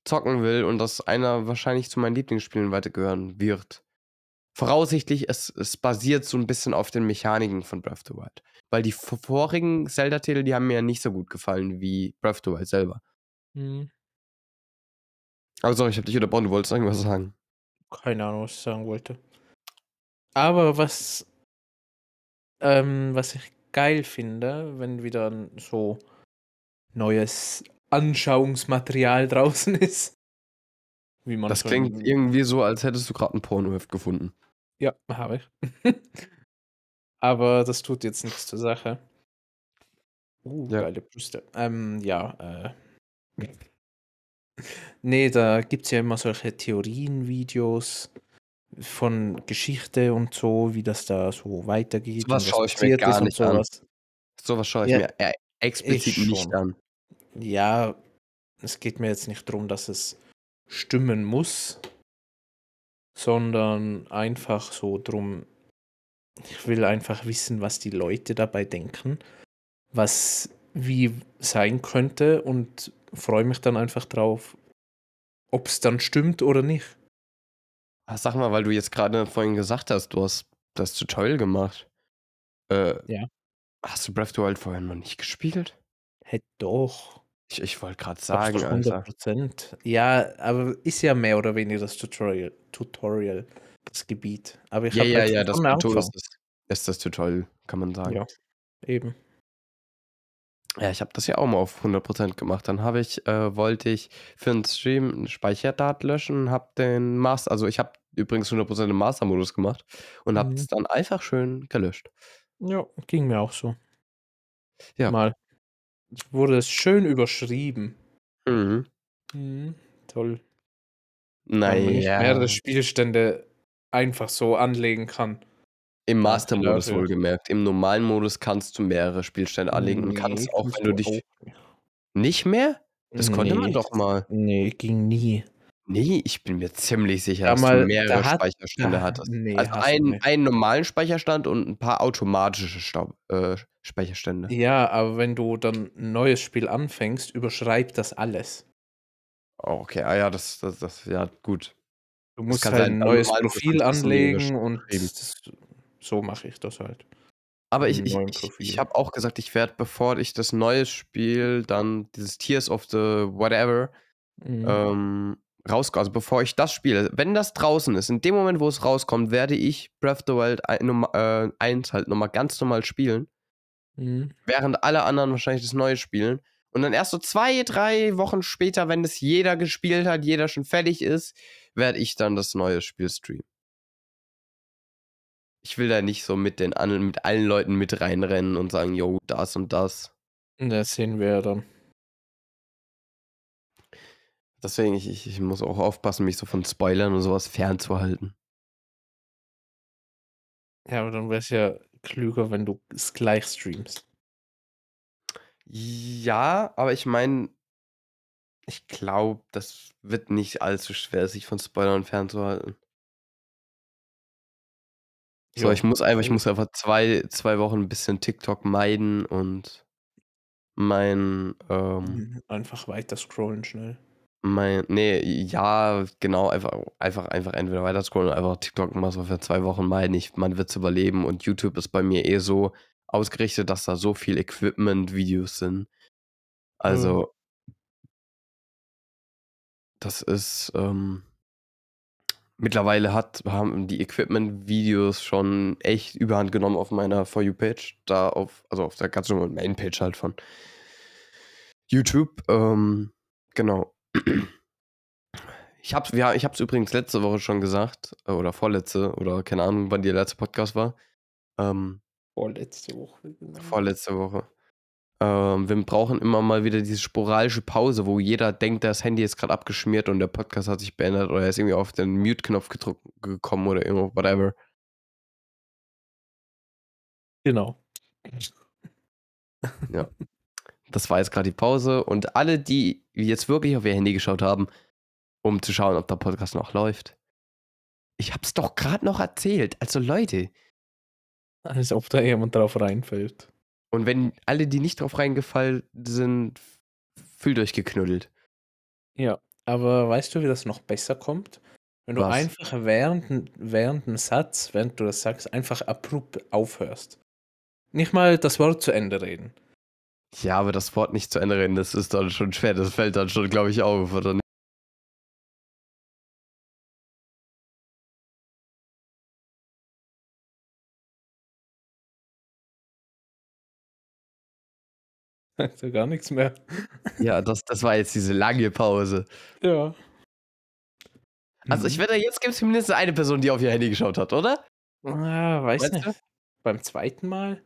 S2: zocken will und das einer wahrscheinlich zu meinen Lieblingsspielen weitergehören wird. Voraussichtlich, es, es basiert so ein bisschen auf den Mechaniken von Breath of the Wild. Weil die vorigen Zelda-Titel, die haben mir ja nicht so gut gefallen wie Breath of the Wild selber.
S1: Hm,
S2: Aber sorry, ich habe dich unterbrochen, du wolltest irgendwas sagen.
S1: keine Ahnung, was ich sagen wollte. Aber was, ähm, was ich geil finde, wenn wieder so neues Anschauungsmaterial draußen ist.
S2: Wie man das klingt irgendwie so, als hättest du gerade ein Pornoheft gefunden.
S1: Ja, habe ich. Aber das tut jetzt nichts zur Sache. Uh, ja. geile Brüste. Ähm, ja, äh. nee, da gibt es ja immer solche Theorienvideos von Geschichte und so, wie das da so weitergeht.
S2: So was schaue ich mir gar nicht an. So was schaue ich ja, mir äh, explizit ich nicht an.
S1: Ja, es geht mir jetzt nicht darum, dass es stimmen muss, sondern einfach so drum, ich will einfach wissen, was die Leute dabei denken, was wie sein könnte und freue mich dann einfach drauf, ob es dann stimmt oder nicht.
S2: Ach, sag mal, weil du jetzt gerade vorhin gesagt hast, du hast das Tutorial gemacht. Äh,
S1: ja.
S2: Hast du Breath of the Wild vorher noch nicht gespielt?
S1: Hätte doch.
S2: Ich, ich wollte gerade sagen,
S1: 100%. Alter. Ja, aber ist ja mehr oder weniger das Tutorial, Tutorial das Gebiet. Aber ich
S2: ja, ja, ja, das Tutorial ist das, ist das Tutorial, kann man sagen.
S1: Ja, eben.
S2: Ja, ich habe das ja auch mal auf 100% gemacht. Dann habe ich, äh, wollte ich für einen Stream einen Speicherdat löschen, habe den Master, also ich habe übrigens 100% im Master-Modus gemacht und habe es mhm. dann einfach schön gelöscht.
S1: Ja, ging mir auch so. Ja. Mal. Wurde es schön überschrieben.
S2: Mhm.
S1: Mhm, toll.
S2: Naja. Weil man nicht
S1: mehrere Spielstände einfach so anlegen kann.
S2: Im Master-Modus wohlgemerkt. Im normalen Modus kannst du mehrere Spielstände anlegen und kannst auch, wenn du dich. Nicht mehr? Das konnte man doch mal.
S1: Nee, ging nie.
S2: Nee, ich bin mir ziemlich sicher, dass du mehrere hat, Speicherstände da, hattest. Nee, also ein, einen normalen Speicherstand und ein paar automatische Staub, äh, Speicherstände.
S1: Ja, aber wenn du dann ein neues Spiel anfängst, überschreibt das alles.
S2: Oh, okay, ah ja, das, das, das, ja, gut.
S1: Du musst halt ein neues Profil anlegen und das, so mache ich das halt.
S2: Aber ich, ich, ich, ich habe auch gesagt, ich werde, bevor ich das neue Spiel, dann dieses Tears of the Whatever, mhm. ähm, rauskommt, also bevor ich das spiele, wenn das draußen ist, in dem Moment, wo es rauskommt, werde ich Breath of the Wild 1 äh, halt nochmal ganz normal spielen. Mhm. Während alle anderen wahrscheinlich das neue spielen. Und dann erst so zwei, drei Wochen später, wenn das jeder gespielt hat, jeder schon fertig ist, werde ich dann das neue Spiel streamen ich will da nicht so mit den mit allen Leuten mit reinrennen und sagen, yo, das und das.
S1: Das sehen wir ja dann.
S2: Deswegen, ich, ich, ich muss auch aufpassen, mich so von Spoilern und sowas fernzuhalten.
S1: Ja, aber dann wäre es ja klüger, wenn du es gleich streamst.
S2: Ja, aber ich meine, ich glaube, das wird nicht allzu schwer, sich von Spoilern fernzuhalten. So, ich muss einfach, ich muss einfach zwei, zwei Wochen ein bisschen TikTok meiden und mein, ähm,
S1: mhm, Einfach weiter scrollen schnell.
S2: Mein, nee, ja, genau, einfach, einfach, einfach entweder weiter scrollen oder einfach TikTok mal so für zwei Wochen meiden. Ich, man wird es überleben und YouTube ist bei mir eh so ausgerichtet, dass da so viel Equipment-Videos sind. Mhm. Also, das ist, ähm, Mittlerweile hat, haben die Equipment-Videos schon echt Überhand genommen auf meiner For You-Page. Da auf, also auf der ganz normalen Main-Page halt von YouTube. Ähm, genau. Ich hab's, ja, ich hab's übrigens letzte Woche schon gesagt, äh, oder vorletzte, oder keine Ahnung, wann der letzte Podcast war. Ähm,
S1: vorletzte Woche,
S2: genau. Vorletzte Woche. Ähm, wir brauchen immer mal wieder diese sporadische Pause, wo jeder denkt, das Handy ist gerade abgeschmiert und der Podcast hat sich beendet oder er ist irgendwie auf den Mute-Knopf gekommen oder irgendwo, whatever.
S1: Genau.
S2: Ja. Das war jetzt gerade die Pause und alle, die jetzt wirklich auf ihr Handy geschaut haben, um zu schauen, ob der Podcast noch läuft. Ich hab's doch gerade noch erzählt. Also Leute.
S1: Als ob da jemand drauf reinfällt.
S2: Und wenn alle, die nicht drauf reingefallen sind, fühlt euch geknuddelt.
S1: Ja, aber weißt du, wie das noch besser kommt? Wenn du Was? einfach während, während dem Satz, während du das sagst, einfach abrupt aufhörst. Nicht mal das Wort zu Ende reden.
S2: Ja, aber das Wort nicht zu Ende reden, das ist dann schon schwer. Das fällt dann schon, glaube ich, auf, oder nicht?
S1: Ja gar nichts mehr.
S2: Ja, das, das war jetzt diese lange Pause.
S1: Ja.
S2: Also ich
S1: Mhm.
S2: wette, jetzt gibt es mindestens eine Person, die auf ihr Handy geschaut hat, oder?
S1: Ah, weiß
S2: Meinst du?
S1: nicht. Beim zweiten Mal?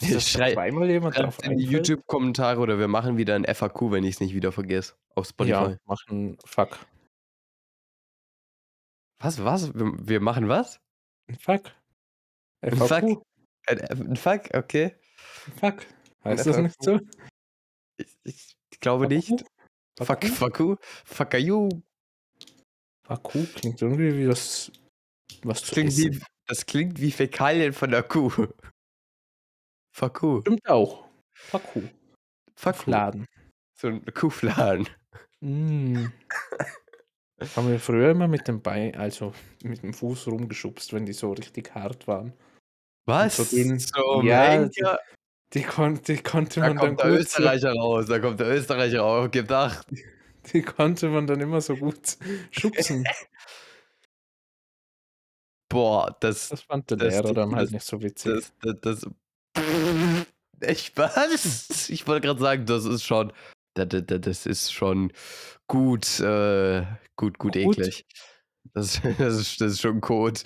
S1: Dass
S2: schrei-
S1: zweimal jemand drauf
S2: in die? YouTube-Kommentare oder wir machen wieder ein FAQ, wenn ich es nicht wieder vergesse. Auf Spotify.
S1: Ja, machen Fuck.
S2: Was, was? Wir, machen was?
S1: Fuck.
S2: Ein. Fuck? Ein, ein Fuck, okay.
S1: Fuck. Heißt das nicht so?
S2: Ich, ich glaube nicht. Fuck,
S1: FAQ?
S2: fuck you. Fuck you.
S1: FAQ klingt irgendwie wie das was
S2: Das
S1: zu
S2: klingt,
S1: essen.
S2: wie, das klingt wie Fäkalien von der Kuh. You.
S1: Stimmt auch. FAQ.
S2: Fuck you.
S1: Laden.
S2: So ein Kuhfladen.
S1: Mm. Haben wir früher immer mit dem Bein, also mit dem Fuß rumgeschubst, wenn die so richtig hart waren.
S2: Was?
S1: so dünn.
S2: So,
S1: Ja,
S2: Henker?
S1: Die, kon die konnte
S2: Da
S1: man dann
S2: kommt der
S1: gut so,
S2: Österreicher raus. Da kommt der Österreicher raus. Gib acht.
S1: die konnte man dann immer so gut schubsen.
S2: Boah, das,
S1: Das fand der
S2: Das-
S1: Lehrer dann halt nicht so witzig.
S2: das, das, das. Echt was? Ich wollte gerade sagen, das ist schon. Das, ist schon gut, äh, gut, gut,
S1: Gut?
S2: eklig. Das, das, ist, das ist schon Kot.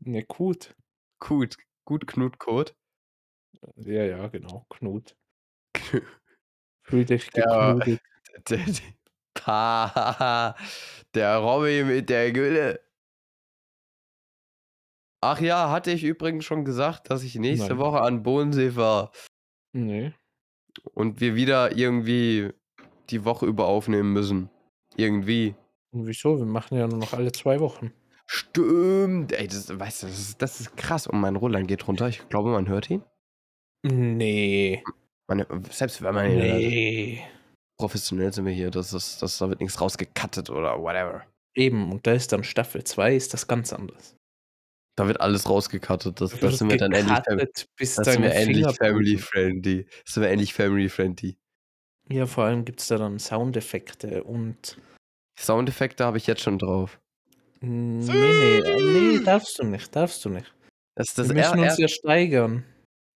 S1: Ne, gut.
S2: Gut, gut Knutkot.
S1: Ja, ja, genau. Knut. Fühl dich
S2: Ja.
S1: geknutet.
S2: Der, der, der Robby mit der Gülle. Ach ja, hatte ich übrigens schon gesagt, dass ich nächste
S1: Nein.
S2: Woche an Bodensee war
S1: Nee.
S2: und wir wieder irgendwie die Woche über aufnehmen müssen. Irgendwie.
S1: Und wieso? Wir machen ja nur noch alle zwei Wochen.
S2: Stimmt. Ey, das, weißt du, das ist, das ist krass. Und mein Roland geht runter. Ich glaube, man hört ihn.
S1: Nee.
S2: Man, selbst wenn man ihn hört.
S1: Nee.
S2: Professionell sind wir hier. Das ist, das, da wird nichts rausgekattet oder whatever.
S1: Eben, und da ist dann Staffel 2, ist das ganz anders.
S2: Da wird alles rausgekattet. Das,
S1: Da
S2: das sind wir dann endlich.
S1: bis
S2: Das sind wir endlich family friendly. Das sind wir endlich family friendly.
S1: Ja, vor allem gibt es da dann Soundeffekte und.
S2: Soundeffekte habe ich jetzt schon drauf.
S1: Nee, nee, äh, nee, darfst du nicht, darfst du nicht.
S2: Das das
S1: Wir müssen uns ja steigern.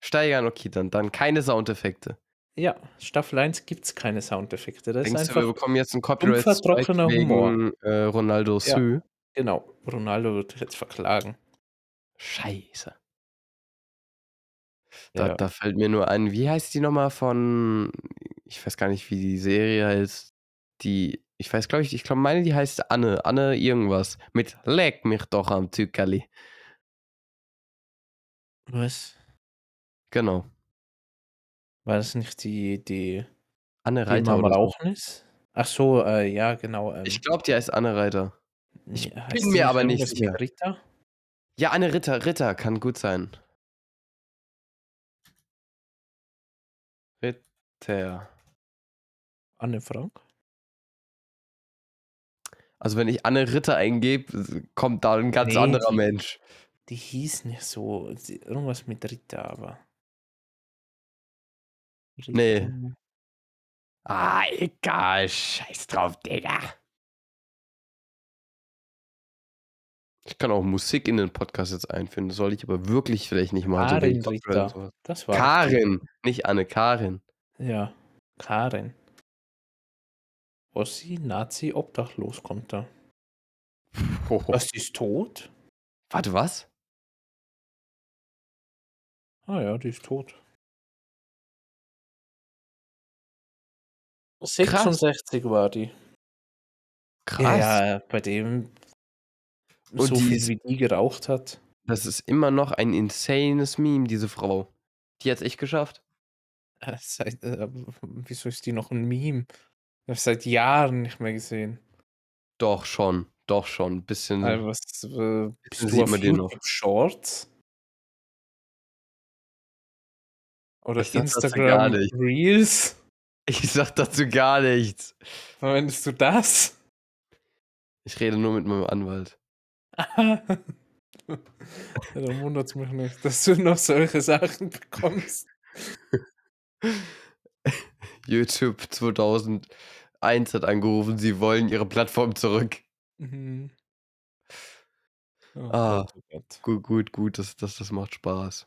S2: steigern, okay, dann, dann keine Soundeffekte.
S1: Ja, Staffel 1 gibt es keine Soundeffekte. Das ist
S2: Denkst du, wir
S1: einfach.
S2: bekommen jetzt einen Copyright
S1: trockener Humor.
S2: wegen äh, Ronaldo
S1: Ja.
S2: Sü?
S1: Genau, Ronaldo wird dich jetzt verklagen.
S2: Scheiße. Da,
S1: Ja.
S2: da fällt mir nur ein, wie heißt die nochmal von, ich weiß gar nicht, wie die Serie heißt, die, ich weiß, glaube ich, ich glaube, meine, die heißt Anne, Anne irgendwas, mit Leck mich doch am Tückerli.
S1: Was?
S2: Genau.
S1: War das nicht die, die,
S2: Anne
S1: die
S2: Reiter
S1: immer am
S2: oder so.
S1: Rauchen ist? Ach so, äh, ja, genau. Ähm,
S2: Ich glaube, die heißt Anne Reiter. ich
S1: ja,
S2: bin mir aber nicht
S1: irgendwas
S2: sicher.
S1: mit Rita?
S2: Ja, Anne Ritter, Ritter, kann gut sein. Ritter.
S1: Anne Frank?
S2: Also wenn ich Anne Ritter eingebe, kommt da ein ganz
S1: Nee,
S2: anderer
S1: die-
S2: Mensch.
S1: Die hieß nicht so. Irgendwas mit Rita, aber.
S2: Nee.
S1: Rita-
S2: Ah, egal, scheiß drauf, Digga. Ich kann auch Musik in den Podcast jetzt einführen. Das soll ich aber wirklich vielleicht nicht machen. so
S1: Karin
S2: und sowas.
S1: Das war.
S2: Karin, nicht Anne, Karin.
S1: Ja, Karin. Ossi, Nazi, obdachlos kommt da.
S2: Hoho.
S1: Was, die ist tot?
S2: Warte, was?
S1: Ah ja, die ist tot. 66 war die.
S2: Krass.
S1: Ja, ja, bei dem
S2: Und
S1: so viel
S2: ist-
S1: wie die geraucht hat.
S2: Das ist immer noch ein insanes Meme, diese Frau. Die hat's echt geschafft.
S1: Äh, Seit, äh, wieso ist die noch ein Meme? Ich seit Jahren nicht mehr gesehen.
S2: Doch, schon. Doch, schon. Ein bisschen.
S1: Also, was, äh, bist
S2: sieht man die noch.
S1: Shorts? Oder
S2: Ich
S1: Instagram. Reels?
S2: Ich sag dazu gar nichts.
S1: Verwendest du das?
S2: Ich rede nur mit meinem Anwalt.
S1: Ja, dann wundert es mich nicht, dass du noch solche Sachen bekommst.
S2: YouTube 2001 hat angerufen, sie wollen ihre Plattform zurück.
S1: Mhm. Oh
S2: Ah.
S1: Oh.
S2: Gut, gut, gut, das, das, das macht Spaß.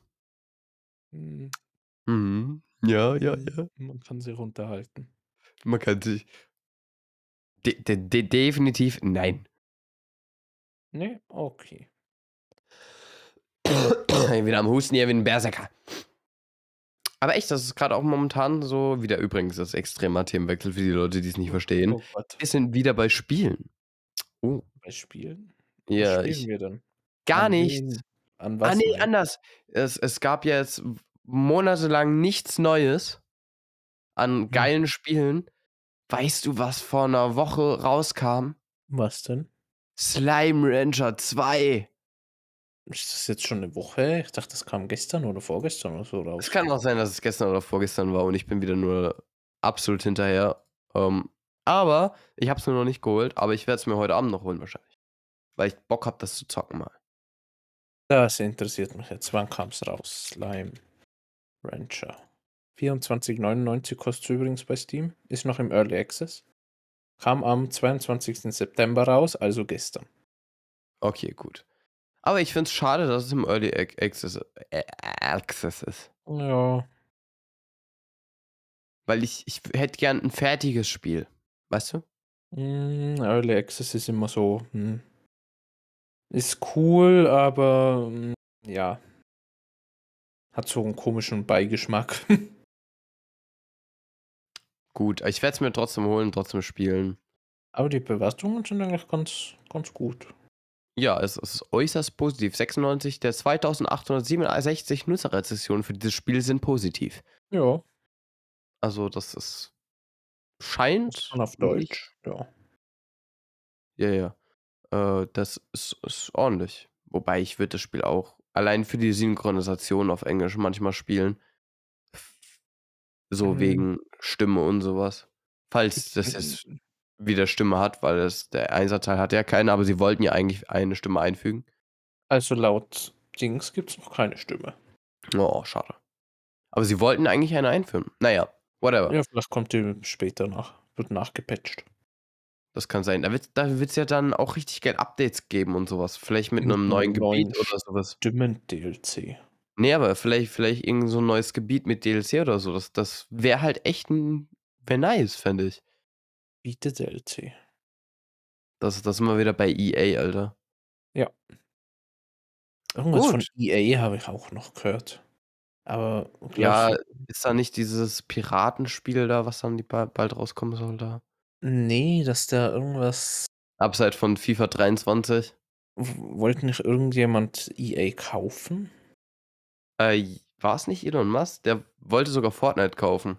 S1: Mhm.
S2: Mhm. Ja, ja, ja.
S1: Man kann sie runterhalten.
S2: Man kann sich. De de de definitiv nein.
S1: Ne, okay.
S2: Wieder am Husten hier wie ein Berserker. Aber echt, das ist gerade auch momentan so, wieder übrigens das extremer Themenwechsel für die Leute, die es nicht verstehen.
S1: Oh Gott.
S2: Wir sind wieder bei Spielen. Oh,
S1: Bei Spielen?
S2: ja,
S1: Was
S2: ich.
S1: spielen wir denn?
S2: Gar nichts.
S1: An
S2: Ah,
S1: was?
S2: nee,
S1: denn?
S2: anders. Es, es gab ja jetzt monatelang nichts Neues an
S1: Hm.
S2: geilen Spielen. Weißt du, was vor einer Woche rauskam?
S1: Was denn?
S2: Slime Rancher 2.
S1: Ist das jetzt schon eine Woche? Ich dachte, das kam gestern oder vorgestern oder so raus.
S2: Es kann auch sein, dass es gestern oder vorgestern war und ich bin wieder nur absolut hinterher. Ähm, aber ich habe es mir noch nicht geholt, aber ich werde es mir heute Abend noch holen wahrscheinlich. Weil ich Bock habe, das zu zocken mal.
S1: Das interessiert mich jetzt. Wann kam es raus? Slime Rancher. 24,99 kostet es übrigens bei Steam. Ist noch im Early Access. Kam am 22. September raus, also gestern.
S2: Okay, gut. Aber ich finde es schade, dass es im Early Ac- Access, äh, Access ist.
S1: Ja,
S2: Weil ich, ich hätte gern ein fertiges Spiel. Weißt du?
S1: mm, Early Access ist immer so. Hm. Ist cool, aber mm, ja. Hat so einen komischen Beigeschmack.
S2: Gut, ich werde es mir trotzdem holen, trotzdem spielen.
S1: aber die Bewertungen sind eigentlich ganz, ganz gut.
S2: Ja, es, es ist äußerst positiv. 96 der 2867 Nutzerrezessionen für dieses Spiel sind positiv.
S1: Ja,
S2: Also, das ist. Scheint.
S1: schon auf Deutsch. Ja.
S2: Ja, ja. Äh, das ist, ist ordentlich. Wobei ich würde das Spiel auch allein für die Synchronisation auf Englisch manchmal spielen. So
S1: Mhm.
S2: wegen Stimme und sowas. Falls das jetzt wieder Stimme hat, weil das, der Einserteil hat ja keine, aber sie wollten ja eigentlich eine Stimme einfügen.
S1: Also laut Dings gibt es noch keine Stimme.
S2: Oh, schade. Aber sie wollten eigentlich eine einführen. Naja, whatever.
S1: Ja, vielleicht kommt die später nach. Wird nachgepatcht.
S2: Das kann sein. Da wird es da wird's ja dann auch richtig geil Updates geben und sowas. Vielleicht mit einem neuen
S1: neuen
S2: Gebiet oder sowas.
S1: Stimmen-DLC.
S2: Nee, aber vielleicht, vielleicht irgend so ein neues Gebiet mit DLC oder so. Das, das wäre halt echt ein. Wäre nice, fände ich.
S1: Biete DLC.
S2: Das, das sind wir wieder bei EA, Alter.
S1: Irgendwas von
S2: Gut.
S1: EA habe ich auch noch gehört. Aber
S2: Ja, ist da nicht dieses Piratenspiel da, was dann die ba- bald rauskommen soll da?
S1: nee, dass da irgendwas.
S2: Abseits von FIFA 23.
S1: w- Wollte nicht irgendjemand EA kaufen?
S2: Äh, war es nicht Elon Musk? Der wollte sogar Fortnite kaufen.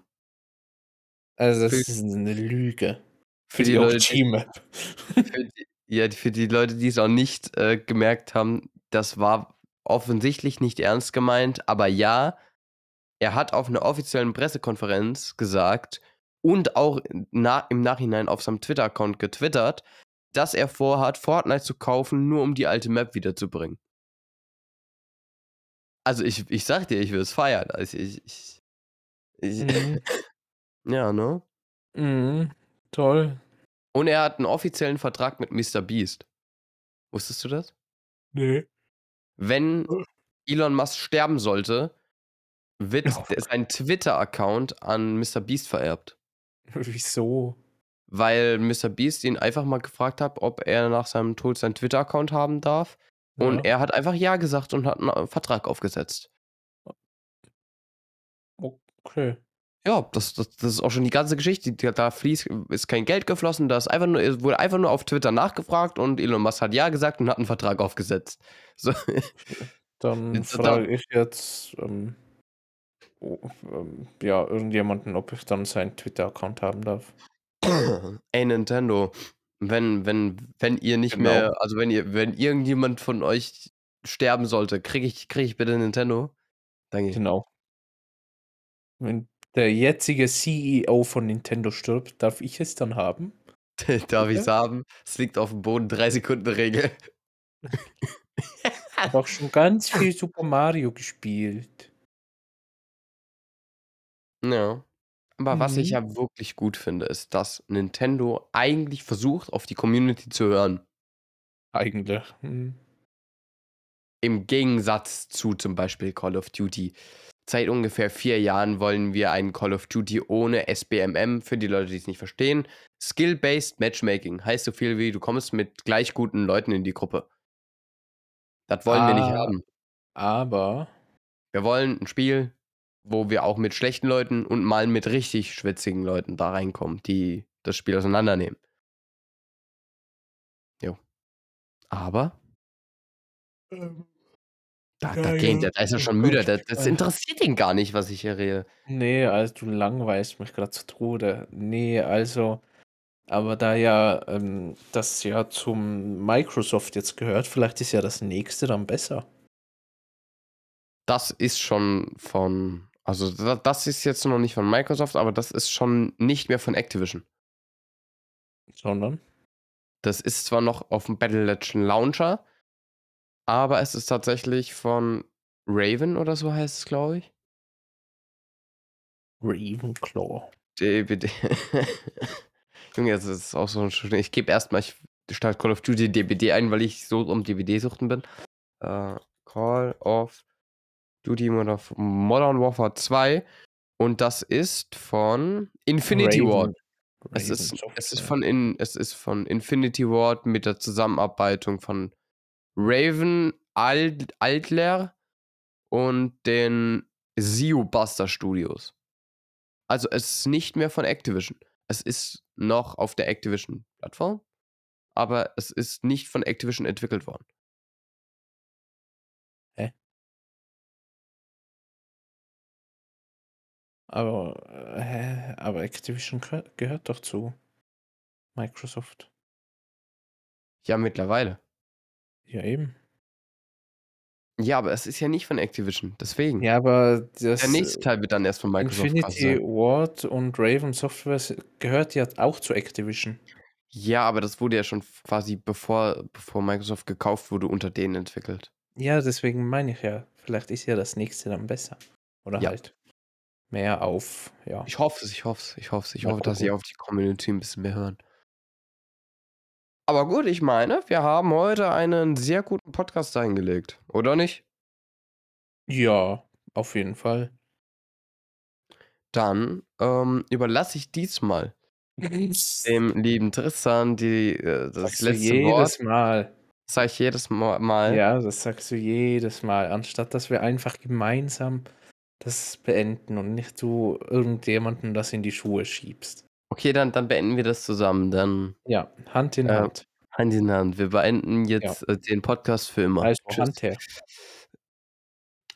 S1: Also, das
S2: Für-
S1: ist eine Lüge.
S2: Für die Leute, die-
S1: OG-Map.
S2: Für die, ja, für die Leute, die es auch nicht äh, gemerkt haben, das war offensichtlich nicht ernst gemeint, aber ja, er hat auf einer offiziellen Pressekonferenz gesagt und auch na, im Nachhinein auf seinem Twitter-Account getwittert, dass er vorhat, Fortnite zu kaufen, nur um die alte Map wiederzubringen. Also ich, ich sag dir, ich will es feiern. Also ich, ich, ich
S1: Mhm.
S2: ja, ne?
S1: Mhm. Toll.
S2: Und er hat einen offiziellen Vertrag mit Mr. Beast. Wusstest du das?
S1: Nee.
S2: wenn Elon Musk sterben sollte, wird der- sein Twitter-Account an Mr. Beast vererbt.
S1: Wieso?
S2: Weil Mr. Beast ihn einfach mal gefragt hat, ob er nach seinem Tod seinen Twitter-Account haben darf. Und
S1: Ja.
S2: er hat einfach Ja gesagt und hat einen Vertrag aufgesetzt.
S1: Okay.
S2: Ja, das, das, das ist auch schon die ganze Geschichte. Da- fließt, ist kein Geld geflossen, da ist einfach nur, es wurde einfach nur auf Twitter nachgefragt und Elon Musk hat Ja gesagt und hat einen Vertrag aufgesetzt. So.
S1: Dann
S2: Jetzt-
S1: frage ich jetzt ähm, oh, ähm, ja, irgendjemanden, ob ich dann seinen Twitter-Account haben darf.
S2: Ey, Nintendo, wenn, wenn, wenn ihr nicht
S1: Genau.
S2: mehr, also wenn ihr, wenn irgendjemand von euch sterben sollte, kriege ich, krieg ich bitte Nintendo? Danke.
S1: Genau. Wenn der jetzige CEO von Nintendo stirbt, darf ich es dann haben?
S2: Darf ich es haben? Es liegt auf dem Boden, drei Sekunden Regel.
S1: Ich habe auch schon ganz viel Super Mario gespielt.
S2: Ja. Aber was ich
S1: Mhm.
S2: ja wirklich gut finde, ist, dass Nintendo eigentlich versucht, auf die Community zu hören.
S1: Eigentlich. Hm.
S2: Im Gegensatz zu zum Beispiel Call of Duty. seit ungefähr vier Jahren wollen wir einen Call of Duty ohne SBMM, für die Leute, die es nicht verstehen. Skill-Based Matchmaking heißt so viel wie, du kommst mit gleich guten Leuten in die Gruppe. Das wollen wir nicht ah, haben.
S1: Aber.
S2: Wir wollen ein Spiel, wo wir auch mit schlechten Leuten und mal mit richtig schwitzigen Leuten da reinkommen, die das Spiel auseinandernehmen. Jo. Aber. Ähm, da, ja, da, geht, ja. da ist er schon müde. Das, das interessiert ihn gar nicht, was ich hier rede.
S1: Nee, also du langweilst mich gerade zu Tode. Nee, also. Aber da ja ähm, das ja zum Microsoft jetzt gehört, vielleicht ist ja das nächste dann besser.
S2: Das ist schon von. Also, das ist jetzt noch nicht von Microsoft, aber das ist schon nicht mehr von Activision.
S1: Sondern?
S2: Das ist zwar noch auf dem Battle Legend Launcher, aber es ist tatsächlich von Raven oder so heißt es, glaube ich.
S1: Ravenclaw.
S2: DBD. Junge, das ist auch so ein schön. Ich gebe erstmal statt Call of Duty DBD ein, weil ich so um DBD-Suchten bin. Uh, Call of Duty Modern Warfare 2. Und das ist von Infinity Raven. Ward. Es ist, es, ist von in, es ist von Infinity Ward mit der Zusammenarbeitung von Raven Alt, Altler und den Zio Buster Studios. Also es ist nicht mehr von Activision. Es ist noch auf der Activision-Plattform, aber es ist nicht von Activision entwickelt worden.
S1: Aber, äh, hä? aber Activision gehört doch zu Microsoft.
S2: Ja, mittlerweile.
S1: Ja, eben.
S2: Ja, aber es ist ja nicht von Activision, deswegen.
S1: Ja, aber das,
S2: Der nächste Teil wird dann erst von Microsoft
S1: Infinity Ward und Raven Software gehört ja auch zu Activision.
S2: Ja, aber das wurde ja schon quasi bevor, bevor Microsoft gekauft wurde, unter denen entwickelt.
S1: Ja, deswegen meine ich ja, vielleicht ist ja das nächste dann besser. Oder ja. halt mehr auf, ja.
S2: Ich hoffe es, ich hoffe es, ich hoffe es. Ich hoffe, dass sie auf die Community ein bisschen mehr hören. Aber gut, ich meine, wir haben heute einen sehr guten Podcast eingelegt, oder nicht?
S1: Ja, auf jeden Fall.
S2: Dann ähm, überlasse ich diesmal dem lieben Tristan die, äh, das
S1: sagst letzte du jedes
S2: Wort.
S1: Mal.
S2: Das sag ich jedes Mal.
S1: Ja, das sagst du jedes Mal, anstatt dass wir einfach gemeinsam das beenden und nicht du irgendjemanden das in die Schuhe schiebst.
S2: Okay, dann, dann beenden wir das zusammen. Dann.
S1: Ja, Hand in äh, Hand.
S2: Hand in Hand. Wir beenden jetzt ja. äh, den Podcast für immer.
S1: Also Tschüss. Hand her.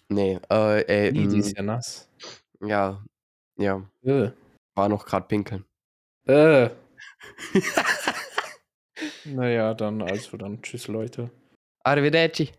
S2: Nee, äh, ey.
S1: Die, die ist ja nass.
S2: Ja, ja.
S1: Äh.
S2: War noch gerade pinkeln.
S1: Äh. naja, dann also dann tschüss Leute.
S2: Arrivederci.